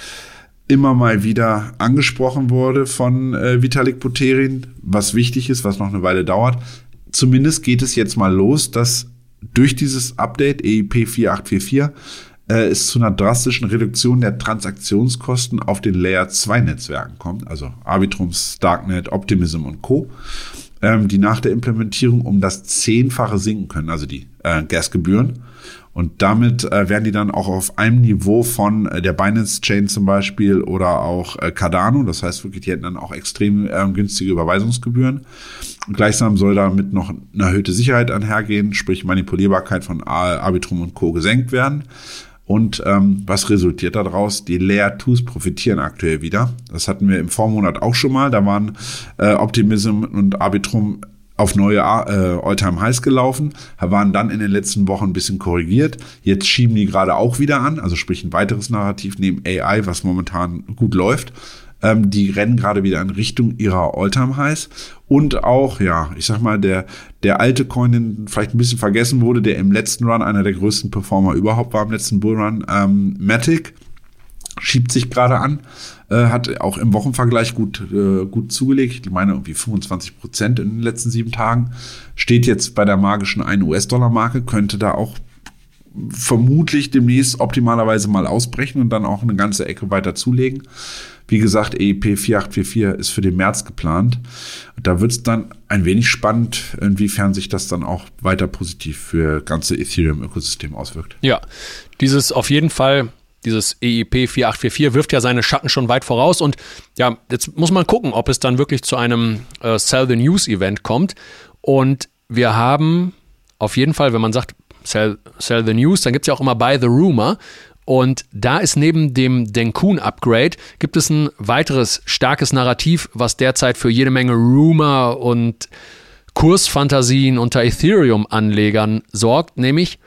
immer mal wieder angesprochen wurde von äh, Vitalik Buterin, was wichtig ist, was noch eine Weile dauert. Zumindest geht es jetzt mal los, dass durch dieses Update EIP 4844 äh, es zu einer drastischen Reduktion der Transaktionskosten auf den Layer 2 Netzwerken kommt, also Arbitrum, Darknet, Optimism und Co., ähm, die nach der Implementierung um das Zehnfache sinken können, also die äh, Gasgebühren. Und damit äh, werden die dann auch auf einem Niveau von äh, der Binance Chain zum Beispiel oder auch äh, Cardano. Das heißt wirklich, die hätten dann auch extrem äh, günstige Überweisungsgebühren. Und gleichsam soll damit noch eine erhöhte Sicherheit einhergehen, sprich Manipulierbarkeit von Arbitrum und Co. gesenkt werden. Und ähm, was resultiert daraus? Die Layer 2s profitieren aktuell wieder. Das hatten wir im Vormonat auch schon mal. Da waren äh, Optimism und Arbitrum auf neue äh, All-Time-Highs gelaufen, waren dann in den letzten Wochen ein bisschen korrigiert. Jetzt schieben die gerade auch wieder an, also sprich ein weiteres Narrativ neben AI, was momentan gut läuft. Ähm, die rennen gerade wieder in Richtung ihrer All-Time-Highs. Und auch, ja, ich sag mal, der, der alte Coin, den vielleicht ein bisschen vergessen wurde, der im letzten Run einer der größten Performer überhaupt war, im letzten Bullrun, ähm, Matic, schiebt sich gerade an, äh, hat auch im Wochenvergleich gut, äh, gut zugelegt. Ich meine irgendwie 25 Prozent in den letzten sieben Tagen. Steht jetzt bei der magischen 1 US-Dollar-Marke, könnte da auch vermutlich demnächst optimalerweise mal ausbrechen und dann auch eine ganze Ecke weiter zulegen. Wie gesagt, EIP 4844 ist für den März geplant. Da wird es dann ein wenig spannend, inwiefern sich das dann auch weiter positiv für ganze Ethereum-Ökosystem auswirkt. Ja, dieses auf jeden Fall dieses EIP 4844 wirft ja seine Schatten schon weit voraus und ja, jetzt muss man gucken, ob es dann wirklich zu einem äh, Sell the News Event kommt und wir haben auf jeden Fall, wenn man sagt Sell, sell the News, dann gibt es ja auch immer Buy the Rumor und da ist neben dem Denkun Upgrade gibt es ein weiteres starkes Narrativ, was derzeit für jede Menge Rumor und Kursfantasien unter Ethereum-Anlegern sorgt, nämlich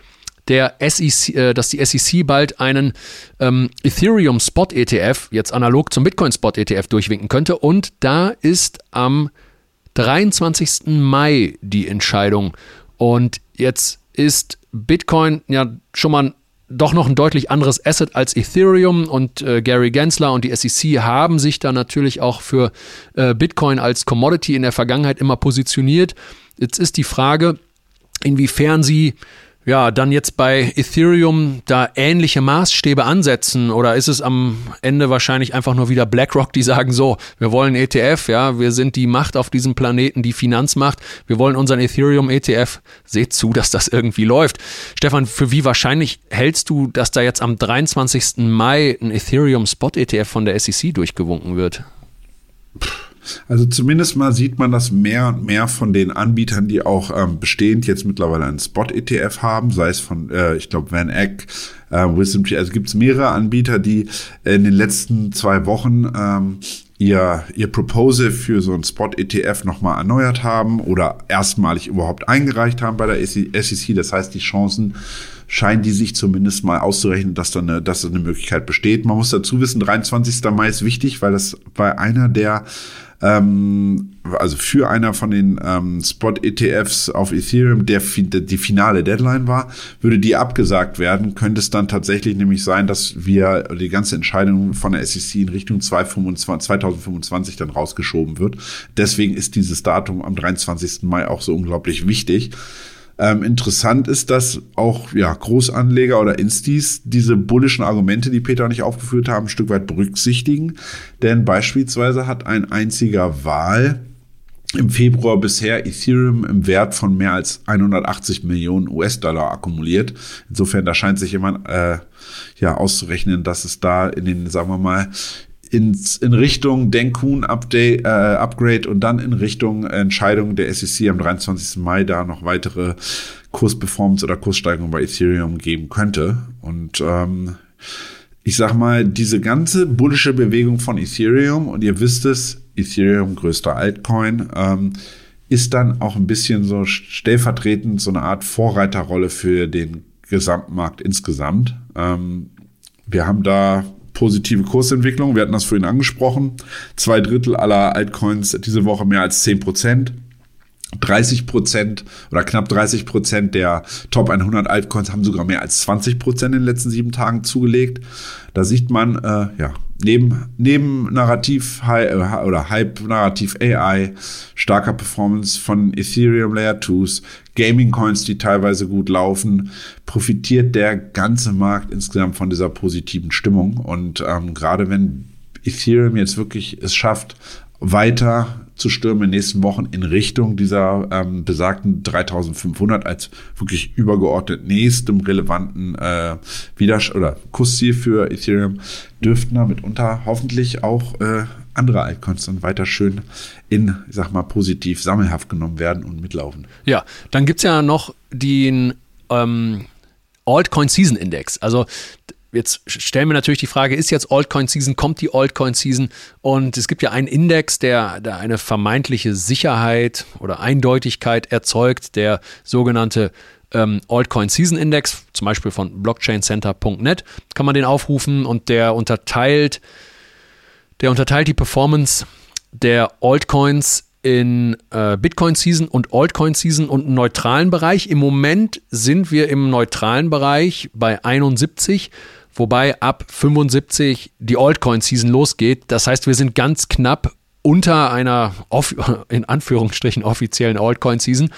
der SEC, äh, dass die SEC bald einen ähm, Ethereum Spot ETF, jetzt analog zum Bitcoin Spot ETF, durchwinken könnte. Und da ist am 23. Mai die Entscheidung. Und jetzt ist Bitcoin ja schon mal doch noch ein deutlich anderes Asset als Ethereum und äh, Gary Gensler und die SEC haben sich da natürlich auch für äh, Bitcoin als Commodity in der Vergangenheit immer positioniert. Jetzt ist die Frage, inwiefern sie ja, dann jetzt bei Ethereum da ähnliche Maßstäbe ansetzen oder ist es am Ende wahrscheinlich einfach nur wieder BlackRock, die sagen so, wir wollen ETF, ja, wir sind die Macht auf diesem Planeten, die Finanzmacht, wir wollen unseren Ethereum ETF. Seht zu, dass das irgendwie läuft. Stefan, für wie wahrscheinlich hältst du, dass da jetzt am 23. Mai ein Ethereum Spot ETF von der SEC durchgewunken wird? Also zumindest mal sieht man, dass mehr und mehr von den Anbietern, die auch ähm, bestehend jetzt mittlerweile einen Spot-ETF haben, sei es von, äh, ich glaube, Van Eck, äh, Wisdom Tree, also gibt es mehrere Anbieter, die in den letzten zwei Wochen ähm, ihr, ihr Proposal für so ein Spot-ETF nochmal erneuert haben oder erstmalig überhaupt eingereicht haben bei der SEC. Das heißt, die Chancen scheinen die sich zumindest mal auszurechnen, dass da eine, dass da eine Möglichkeit besteht. Man muss dazu wissen, 23. Mai ist wichtig, weil das bei einer der ähm, also für einer von den ähm, Spot-ETFs auf Ethereum, der die finale Deadline war, würde die abgesagt werden, könnte es dann tatsächlich nämlich sein, dass wir die ganze Entscheidung von der SEC in Richtung 2025 dann rausgeschoben wird. Deswegen ist dieses Datum am 23. Mai auch so unglaublich wichtig. Ähm, interessant ist, dass auch ja, Großanleger oder Instis diese bullischen Argumente, die Peter nicht aufgeführt haben, ein Stück weit berücksichtigen. Denn beispielsweise hat ein einziger Wahl im Februar bisher Ethereum im Wert von mehr als 180 Millionen US-Dollar akkumuliert. Insofern, da scheint sich jemand äh, ja auszurechnen, dass es da in den, sagen wir mal, ins, in Richtung Denkun Update, äh, Upgrade und dann in Richtung Entscheidung der SEC am 23. Mai da noch weitere Kursperformance oder Kurssteigerung bei Ethereum geben könnte. Und ähm, ich sag mal, diese ganze bullische Bewegung von Ethereum, und ihr wisst es, Ethereum, größter Altcoin, ähm, ist dann auch ein bisschen so stellvertretend so eine Art Vorreiterrolle für den Gesamtmarkt insgesamt. Ähm, wir haben da positive Kursentwicklung. Wir hatten das vorhin angesprochen. Zwei Drittel aller Altcoins diese Woche mehr als 10 Prozent. 30 Prozent oder knapp 30 Prozent der Top 100 Altcoins haben sogar mehr als 20 Prozent in den letzten sieben Tagen zugelegt. Da sieht man, äh, ja, neben, neben Narrativ äh, oder Hype Narrativ AI, starker Performance von Ethereum Layer 2s, Gaming Coins, die teilweise gut laufen, profitiert der ganze Markt insgesamt von dieser positiven Stimmung. Und ähm, gerade wenn Ethereum jetzt wirklich es schafft, weiter zu stürmen in den nächsten Wochen in Richtung dieser ähm, besagten 3500 als wirklich übergeordnet nächstem relevanten äh, Widerstand oder Kursziel für Ethereum dürften da mitunter hoffentlich auch äh, andere Altcoins dann weiter schön in, ich sag mal, positiv sammelhaft genommen werden und mitlaufen. Ja, dann gibt es ja noch den ähm, Altcoin Season Index. Also Jetzt stellen wir natürlich die Frage, ist jetzt Altcoin Season, kommt die Altcoin Season? Und es gibt ja einen Index, der, der eine vermeintliche Sicherheit oder Eindeutigkeit erzeugt, der sogenannte ähm, Altcoin Season Index, zum Beispiel von blockchaincenter.net, kann man den aufrufen und der unterteilt, der unterteilt die Performance der Altcoins in äh, Bitcoin Season und Altcoin Season und einen neutralen Bereich. Im Moment sind wir im neutralen Bereich bei 71 wobei ab 75 die Altcoin-Season losgeht. Das heißt, wir sind ganz knapp unter einer in Anführungsstrichen offiziellen Altcoin-Season.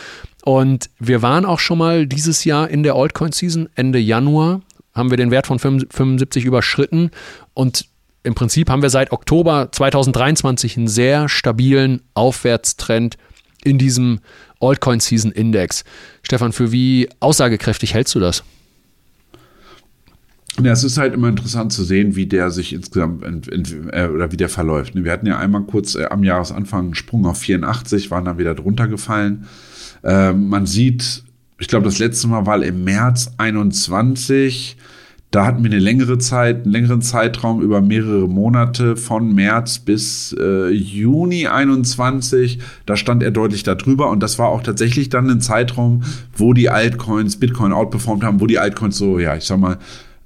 Und wir waren auch schon mal dieses Jahr in der Altcoin-Season, Ende Januar, haben wir den Wert von 75 überschritten. Und im Prinzip haben wir seit Oktober 2023 einen sehr stabilen Aufwärtstrend in diesem Altcoin Season Index. Stefan, für wie aussagekräftig hältst du das? Ja, es ist halt immer interessant zu sehen, wie der sich insgesamt äh, oder wie der verläuft. Wir hatten ja einmal kurz äh, am Jahresanfang einen Sprung auf 84, waren dann wieder drunter gefallen. Äh, man sieht, ich glaube, das letzte Mal war im März 21 da hatten wir eine längere Zeit, einen längeren Zeitraum über mehrere Monate von März bis äh, Juni 21. Da stand er deutlich darüber und das war auch tatsächlich dann ein Zeitraum, wo die Altcoins Bitcoin outperformt haben, wo die Altcoins so, ja, ich sag mal,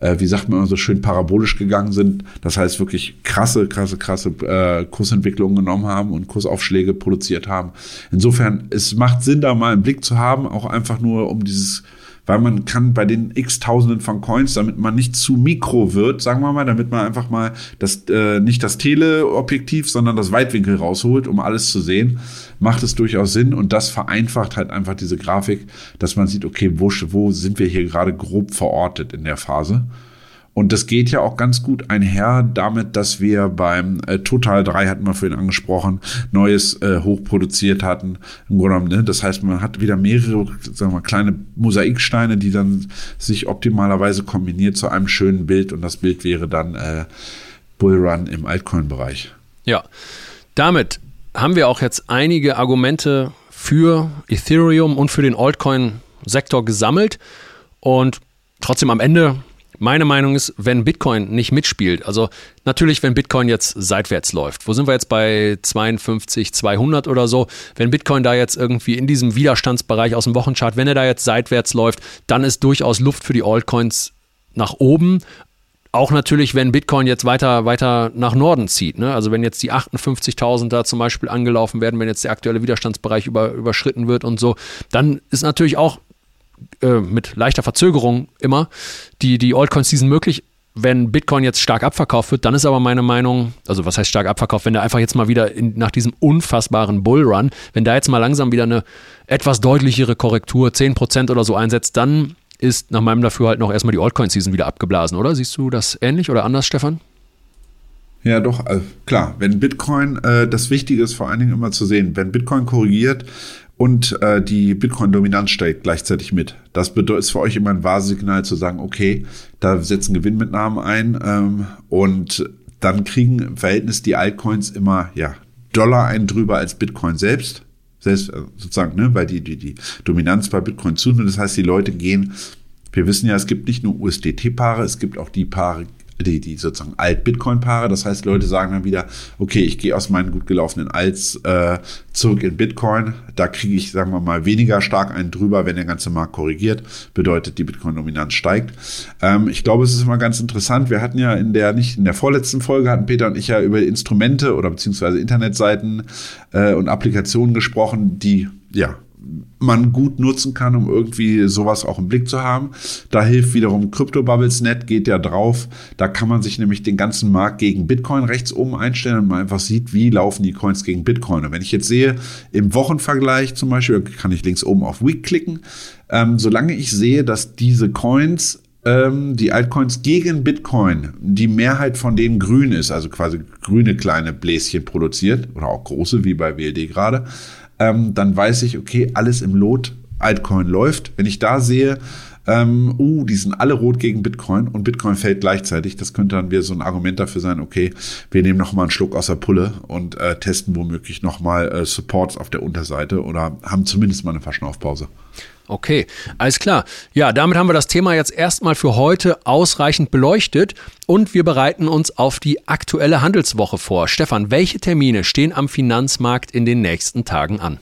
äh, wie sagt man so schön, parabolisch gegangen sind. Das heißt wirklich krasse, krasse, krasse äh, Kursentwicklungen genommen haben und Kursaufschläge produziert haben. Insofern, es macht Sinn, da mal einen Blick zu haben, auch einfach nur um dieses weil man kann bei den x Tausenden von Coins, damit man nicht zu mikro wird, sagen wir mal, damit man einfach mal das, äh, nicht das Teleobjektiv, sondern das Weitwinkel rausholt, um alles zu sehen, macht es durchaus Sinn und das vereinfacht halt einfach diese Grafik, dass man sieht, okay, wo, wo sind wir hier gerade grob verortet in der Phase. Und das geht ja auch ganz gut einher damit, dass wir beim äh, Total 3 hatten wir vorhin angesprochen, neues äh, hochproduziert hatten. Im Grunde genommen, ne? Das heißt, man hat wieder mehrere, sagen wir mal, kleine Mosaiksteine, die dann sich optimalerweise kombiniert zu einem schönen Bild. Und das Bild wäre dann äh, Bullrun im Altcoin-Bereich. Ja, damit haben wir auch jetzt einige Argumente für Ethereum und für den Altcoin-Sektor gesammelt. Und trotzdem am Ende meine Meinung ist, wenn Bitcoin nicht mitspielt, also natürlich, wenn Bitcoin jetzt seitwärts läuft, wo sind wir jetzt bei 52, 200 oder so, wenn Bitcoin da jetzt irgendwie in diesem Widerstandsbereich aus dem Wochenchart, wenn er da jetzt seitwärts läuft, dann ist durchaus Luft für die Altcoins nach oben. Auch natürlich, wenn Bitcoin jetzt weiter, weiter nach Norden zieht. Ne? Also wenn jetzt die 58.000 da zum Beispiel angelaufen werden, wenn jetzt der aktuelle Widerstandsbereich über, überschritten wird und so, dann ist natürlich auch äh, mit leichter Verzögerung immer die, die Altcoin-Season möglich. Wenn Bitcoin jetzt stark abverkauft wird, dann ist aber meine Meinung, also was heißt stark abverkauft, wenn der einfach jetzt mal wieder in, nach diesem unfassbaren Bullrun, wenn da jetzt mal langsam wieder eine etwas deutlichere Korrektur, 10% oder so einsetzt, dann ist nach meinem Dafürhalten auch erstmal die Altcoin-Season wieder abgeblasen, oder? Siehst du das ähnlich oder anders, Stefan? Ja, doch, äh, klar. Wenn Bitcoin, äh, das Wichtige ist vor allen Dingen immer zu sehen, wenn Bitcoin korrigiert, und äh, die Bitcoin-Dominanz steigt gleichzeitig mit. Das bedeutet für euch immer ein Warnsignal zu sagen, okay, da setzen Gewinnmitnahmen ein ähm, und dann kriegen im Verhältnis die Altcoins immer ja Dollar ein drüber als Bitcoin selbst. Selbst äh, sozusagen, ne, weil die, die, die Dominanz bei Bitcoin zunimmt. Das heißt, die Leute gehen wir wissen ja, es gibt nicht nur USDT-Paare, es gibt auch die Paare die, die sozusagen Alt-Bitcoin-Paare. Das heißt, Leute sagen dann wieder, okay, ich gehe aus meinen gut gelaufenen Alts äh, zurück in Bitcoin. Da kriege ich, sagen wir mal, weniger stark einen drüber, wenn der ganze Markt korrigiert. Bedeutet, die Bitcoin-Dominanz steigt. Ähm, ich glaube, es ist immer ganz interessant. Wir hatten ja in der, nicht in der vorletzten Folge, hatten Peter und ich ja über Instrumente oder beziehungsweise Internetseiten äh, und Applikationen gesprochen, die ja man gut nutzen kann, um irgendwie sowas auch im Blick zu haben. Da hilft wiederum CryptoBubbles.net, geht ja drauf. Da kann man sich nämlich den ganzen Markt gegen Bitcoin rechts oben einstellen und man einfach sieht, wie laufen die Coins gegen Bitcoin. Und wenn ich jetzt sehe, im Wochenvergleich zum Beispiel, kann ich links oben auf Week klicken. Ähm, solange ich sehe, dass diese Coins ähm, die Altcoins gegen Bitcoin, die Mehrheit von denen grün ist, also quasi grüne kleine Bläschen produziert oder auch große, wie bei WLD gerade, ähm, dann weiß ich, okay, alles im Lot, Altcoin läuft. Wenn ich da sehe, ähm, uh, die sind alle rot gegen Bitcoin und Bitcoin fällt gleichzeitig. Das könnte dann wieder so ein Argument dafür sein, okay, wir nehmen noch mal einen Schluck aus der Pulle und äh, testen womöglich noch mal äh, Supports auf der Unterseite oder haben zumindest mal eine Verschnaufpause. Okay, alles klar. Ja, damit haben wir das Thema jetzt erstmal für heute ausreichend beleuchtet und wir bereiten uns auf die aktuelle Handelswoche vor. Stefan, welche Termine stehen am Finanzmarkt in den nächsten Tagen an?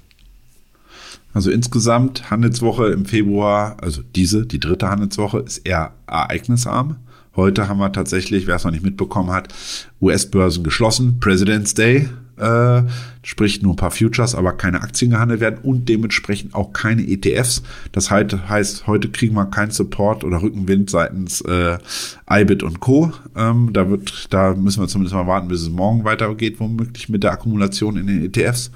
Also insgesamt Handelswoche im Februar, also diese, die dritte Handelswoche, ist eher ereignisarm. Heute haben wir tatsächlich, wer es noch nicht mitbekommen hat, US-Börsen geschlossen, President's Day, äh, sprich nur ein paar Futures, aber keine Aktien gehandelt werden und dementsprechend auch keine ETFs. Das heißt, heute kriegen wir keinen Support oder Rückenwind seitens äh, IBIT und Co. Ähm, da wird, da müssen wir zumindest mal warten, bis es morgen weitergeht, womöglich mit der Akkumulation in den ETFs.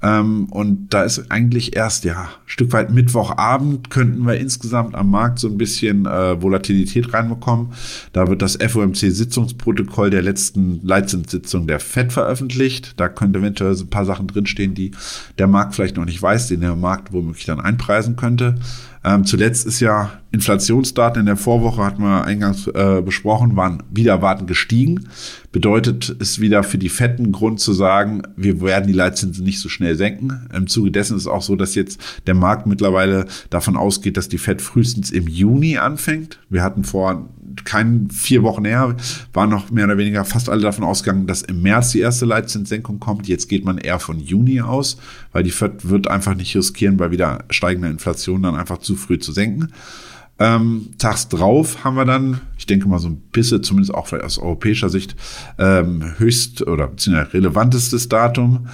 Ähm, und da ist eigentlich erst, ja, ein Stück weit Mittwochabend könnten wir insgesamt am Markt so ein bisschen äh, Volatilität reinbekommen. Da wird das FOMC-Sitzungsprotokoll der letzten Leitzinssitzung der FED veröffentlicht. Da könnte eventuell so ein paar Sachen drinstehen, die der Markt vielleicht noch nicht weiß, den der Markt womöglich dann einpreisen könnte. Ähm, zuletzt ist ja Inflationsdaten in der Vorwoche, hatten wir eingangs äh, besprochen, waren wieder erwartend gestiegen. Bedeutet es wieder für die fetten Grund zu sagen, wir werden die Leitzinsen nicht so schnell senken. Im Zuge dessen ist es auch so, dass jetzt der Markt mittlerweile davon ausgeht, dass die Fed frühestens im Juni anfängt. Wir hatten vor keinen vier Wochen her, waren noch mehr oder weniger fast alle davon ausgegangen, dass im März die erste Leitzinssenkung kommt. Jetzt geht man eher von Juni aus, weil die Fed wird einfach nicht riskieren, bei wieder steigender Inflation dann einfach zu früh zu senken. Ähm, tags drauf haben wir dann, ich denke mal so ein bisschen, zumindest auch vielleicht aus europäischer Sicht, ähm, höchst oder beziehungsweise relevantestes Datum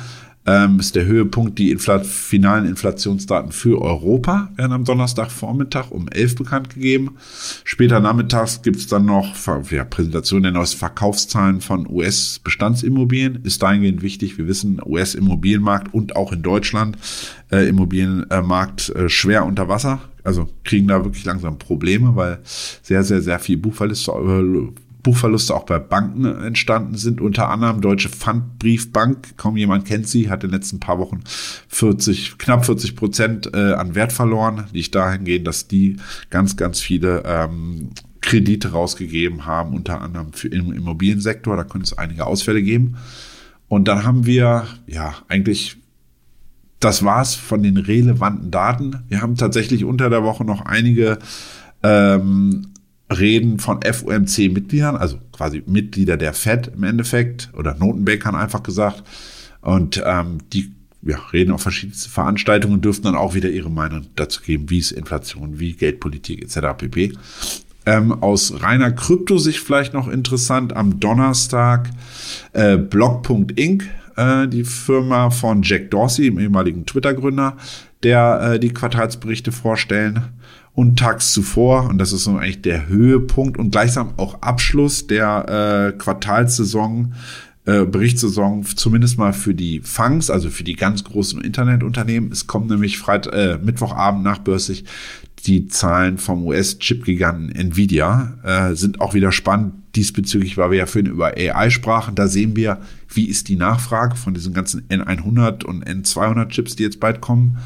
ähm, ist der Höhepunkt die Infl finalen Inflationsdaten für Europa, werden am Donnerstagvormittag um 11 bekannt gegeben. Später nachmittags gibt es dann noch ja, Präsentation der neuesten Verkaufszahlen von US-Bestandsimmobilien. Ist dahingehend wichtig. Wir wissen, US-Immobilienmarkt und auch in Deutschland äh, Immobilienmarkt äh, schwer unter Wasser. Also kriegen da wirklich langsam Probleme, weil sehr, sehr, sehr viel Buchverluste, äh, Buchverluste auch bei Banken entstanden sind, unter anderem Deutsche Pfandbriefbank, kaum jemand kennt sie, hat in den letzten paar Wochen 40, knapp 40 Prozent äh, an Wert verloren, liegt dahingehend, dass die ganz, ganz viele ähm, Kredite rausgegeben haben, unter anderem für im Immobiliensektor, da könnte es einige Ausfälle geben. Und dann haben wir, ja, eigentlich das war's von den relevanten Daten. Wir haben tatsächlich unter der Woche noch einige ähm, Reden von FOMC-Mitgliedern, also quasi Mitglieder der Fed im Endeffekt oder Notenbankern einfach gesagt. Und ähm, die ja, reden auf verschiedenste Veranstaltungen und dürften dann auch wieder ihre Meinung dazu geben, wie es Inflation, wie Geldpolitik etc. pp. Ähm, aus reiner Kryptosicht vielleicht noch interessant, am Donnerstag äh, Block.inc, äh, die Firma von Jack Dorsey, dem ehemaligen Twitter-Gründer, der äh, die Quartalsberichte vorstellen und tags zuvor, und das ist so eigentlich der Höhepunkt und gleichsam auch Abschluss der äh, Quartalssaison, äh, Berichtssaison, zumindest mal für die Fangs, also für die ganz großen Internetunternehmen. Es kommt nämlich Freit äh, Mittwochabend nachbörsig die Zahlen vom US-Chip-Giganten Nvidia, äh, sind auch wieder spannend diesbezüglich, weil wir ja vorhin über AI sprachen. Da sehen wir, wie ist die Nachfrage von diesen ganzen N100 und N200 Chips, die jetzt bald kommen.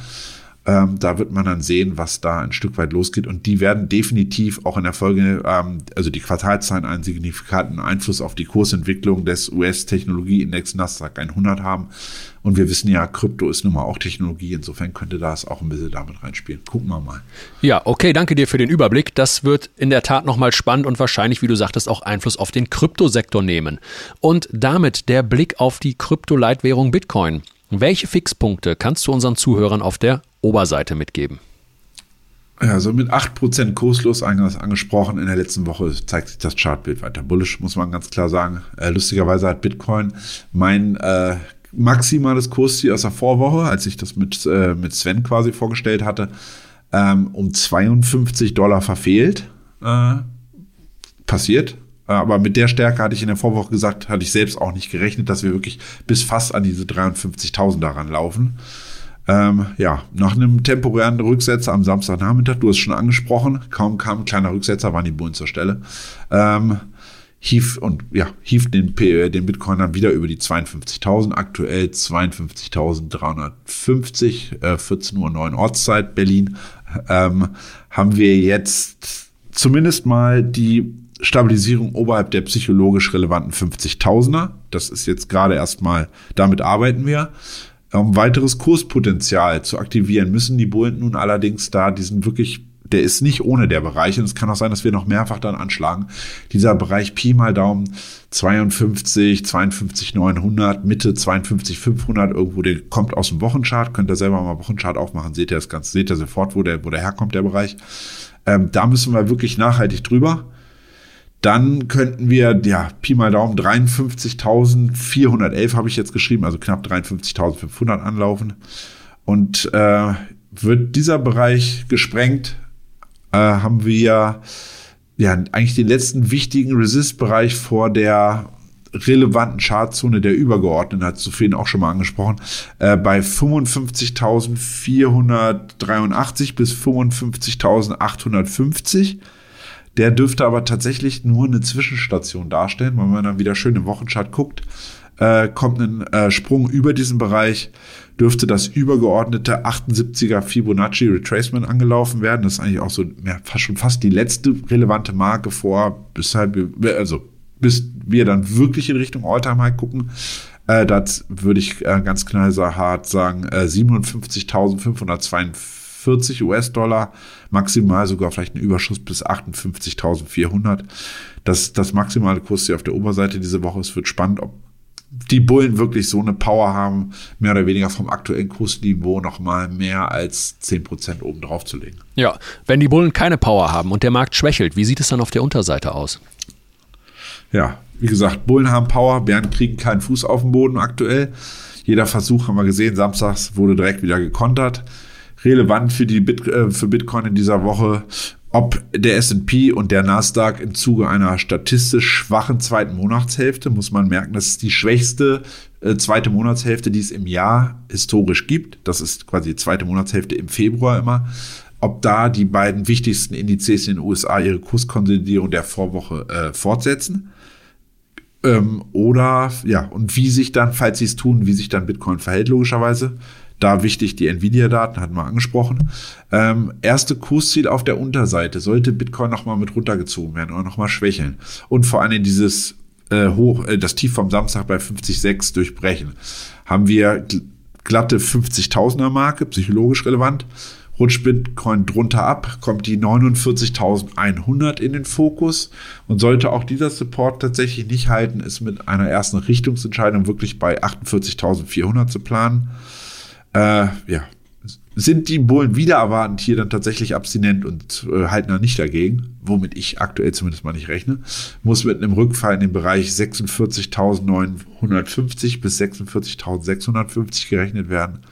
Ähm, da wird man dann sehen, was da ein Stück weit losgeht. Und die werden definitiv auch in der Folge, ähm, also die Quartalzahlen, einen signifikanten Einfluss auf die Kursentwicklung des US-Technologieindex Nasdaq 100 haben. Und wir wissen ja, Krypto ist nun mal auch Technologie. Insofern könnte das auch ein bisschen damit reinspielen. Gucken wir mal. Ja, okay, danke dir für den Überblick. Das wird in der Tat nochmal spannend und wahrscheinlich, wie du sagtest, auch Einfluss auf den Kryptosektor nehmen. Und damit der Blick auf die Kryptoleitwährung Bitcoin. Welche Fixpunkte kannst du unseren Zuhörern auf der Oberseite mitgeben? Ja, so mit 8% kurslos angesprochen. In der letzten Woche zeigt sich das Chartbild weiter bullish, muss man ganz klar sagen. Äh, lustigerweise hat Bitcoin mein äh, maximales Kursziel aus der Vorwoche, als ich das mit, äh, mit Sven quasi vorgestellt hatte, ähm, um 52 Dollar verfehlt. Äh, passiert. Aber mit der Stärke hatte ich in der Vorwoche gesagt, hatte ich selbst auch nicht gerechnet, dass wir wirklich bis fast an diese 53.000 daran laufen. Ähm, ja, nach einem temporären Rücksetzer am Samstagnachmittag, du hast schon angesprochen, kaum kam ein kleiner Rücksetzer, waren die Bullen zur Stelle. Ähm, hief und ja, hief den, den Bitcoin dann wieder über die 52.000, aktuell 52.350, äh, 14 Uhr 9 Ortszeit Berlin, ähm, haben wir jetzt zumindest mal die Stabilisierung oberhalb der psychologisch relevanten 50.000er. Das ist jetzt gerade erstmal, damit arbeiten wir. Um weiteres Kurspotenzial zu aktivieren, müssen die Bullen nun allerdings da diesen wirklich, der ist nicht ohne der Bereich und es kann auch sein, dass wir noch mehrfach dann anschlagen. Dieser Bereich Pi mal Daumen 52, 52, 900, Mitte 52, 500 irgendwo, der kommt aus dem Wochenchart, könnt ihr selber mal Wochenchart aufmachen, seht ihr das Ganze, seht ihr sofort, wo der, wo der herkommt, der Bereich. Ähm, da müssen wir wirklich nachhaltig drüber dann könnten wir, ja, Pi mal Daumen, 53.411 habe ich jetzt geschrieben, also knapp 53.500 anlaufen. Und äh, wird dieser Bereich gesprengt, äh, haben wir ja eigentlich den letzten wichtigen Resist-Bereich vor der relevanten Chartzone der Übergeordneten, hat Sophien auch schon mal angesprochen, äh, bei 55.483 bis 55.850. Der dürfte aber tatsächlich nur eine Zwischenstation darstellen, wenn man dann wieder schön im Wochenchart guckt, äh, kommt ein äh, Sprung über diesen Bereich, dürfte das übergeordnete 78er Fibonacci Retracement angelaufen werden. Das ist eigentlich auch so ja, fast schon fast die letzte relevante Marke vor, weshalb wir, also bis wir dann wirklich in Richtung Alltime High gucken. Äh, das würde ich äh, ganz knallhart sagen, äh, 57.542 US-Dollar, maximal sogar vielleicht ein Überschuss bis 58.400. Das das maximale Kursziel auf der Oberseite diese Woche. Es wird spannend, ob die Bullen wirklich so eine Power haben, mehr oder weniger vom aktuellen Kursniveau noch mal mehr als 10% oben drauf zu legen. Ja, wenn die Bullen keine Power haben und der Markt schwächelt, wie sieht es dann auf der Unterseite aus? ja, wie gesagt, Bullen haben Power, Bären kriegen keinen Fuß auf den Boden aktuell. Jeder Versuch haben wir gesehen, samstags wurde direkt wieder gekontert. Relevant für, die Bit, äh, für Bitcoin in dieser Woche, ob der S&P und der Nasdaq im Zuge einer statistisch schwachen zweiten Monatshälfte, muss man merken, das ist die schwächste äh, zweite Monatshälfte, die es im Jahr historisch gibt. Das ist quasi die zweite Monatshälfte im Februar immer ob da die beiden wichtigsten Indizes in den USA ihre Kurskonsolidierung der Vorwoche äh, fortsetzen. Ähm, oder ja, und wie sich dann, falls sie es tun, wie sich dann Bitcoin verhält, logischerweise. Da wichtig die Nvidia-Daten, hatten wir angesprochen. Ähm, erste Kursziel auf der Unterseite sollte Bitcoin nochmal mit runtergezogen werden oder nochmal schwächeln. Und vor allem dieses äh, hoch, äh, das Tief vom Samstag bei 50,6 durchbrechen. Haben wir glatte 50.000er Marke, psychologisch relevant rutscht Bitcoin drunter ab, kommt die 49.100 in den Fokus und sollte auch dieser Support tatsächlich nicht halten, ist mit einer ersten Richtungsentscheidung wirklich bei 48.400 zu planen. Äh, ja, sind die Bullen wieder erwartend hier dann tatsächlich abstinent und äh, halten da nicht dagegen, womit ich aktuell zumindest mal nicht rechne, muss mit einem Rückfall in den Bereich 46.950 bis 46.650 gerechnet werden.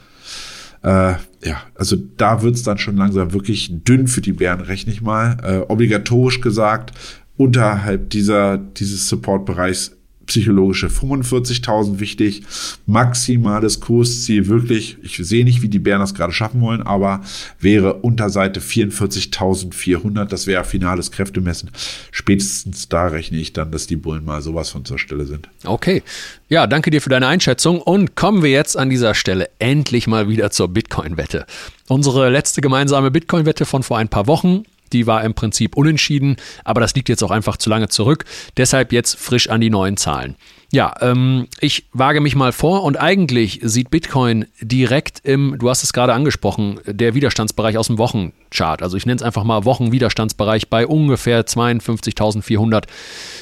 Äh, ja, also da wird es dann schon langsam wirklich dünn für die Bären, rechne ich mal. Äh, obligatorisch gesagt, unterhalb dieser, dieses Support-Bereichs psychologische 45.000 wichtig. Maximales Kursziel wirklich, ich sehe nicht, wie die Bären das gerade schaffen wollen, aber wäre Unterseite 44.400. Das wäre finales Kräftemessen. Spätestens da rechne ich dann, dass die Bullen mal sowas von zur Stelle sind. Okay. Ja, danke dir für deine Einschätzung und kommen wir jetzt an dieser Stelle endlich mal wieder zur Bitcoin-Wette. Unsere letzte gemeinsame Bitcoin-Wette von vor ein paar Wochen die war im Prinzip unentschieden, aber das liegt jetzt auch einfach zu lange zurück. Deshalb jetzt frisch an die neuen Zahlen. Ja, ähm, ich wage mich mal vor und eigentlich sieht Bitcoin direkt im, du hast es gerade angesprochen, der Widerstandsbereich aus dem Wochenchart. Also ich nenne es einfach mal Wochenwiderstandsbereich bei ungefähr 52.400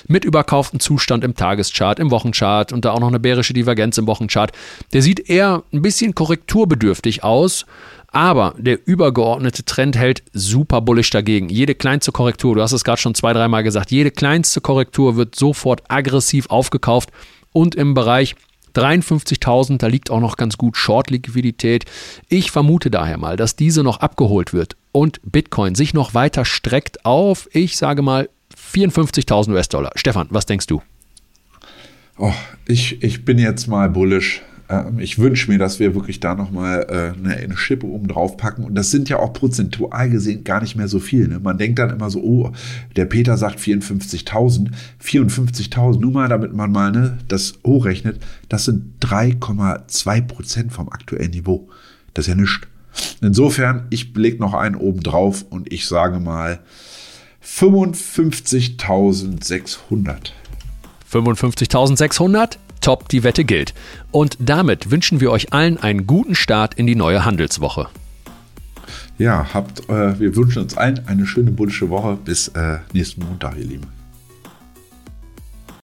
mit überkauftem Zustand im Tageschart, im Wochenchart und da auch noch eine bärische Divergenz im Wochenchart. Der sieht eher ein bisschen korrekturbedürftig aus aber der übergeordnete Trend hält super bullisch dagegen. Jede kleinste Korrektur, du hast es gerade schon zwei, dreimal gesagt, jede kleinste Korrektur wird sofort aggressiv aufgekauft und im Bereich 53.000, da liegt auch noch ganz gut Short-Liquidität. Ich vermute daher mal, dass diese noch abgeholt wird und Bitcoin sich noch weiter streckt auf, ich sage mal, 54.000 US-Dollar. Stefan, was denkst du? Oh, ich, ich bin jetzt mal bullisch. Ähm, ich wünsche mir, dass wir wirklich da nochmal äh, eine, eine Schippe oben drauf packen. Und das sind ja auch prozentual gesehen gar nicht mehr so viel. Ne? Man denkt dann immer so, oh, der Peter sagt 54.000. 54.000, nur mal, damit man mal ne, das hochrechnet, das sind 3,2 Prozent vom aktuellen Niveau. Das ist ja nichts. Insofern, ich lege noch einen oben drauf und ich sage mal 55.600. 55.600? Top, die Wette gilt. Und damit wünschen wir euch allen einen guten Start in die neue Handelswoche. Ja, habt, äh, wir wünschen uns allen eine schöne bullische Woche. Bis äh, nächsten Montag, ihr Lieben.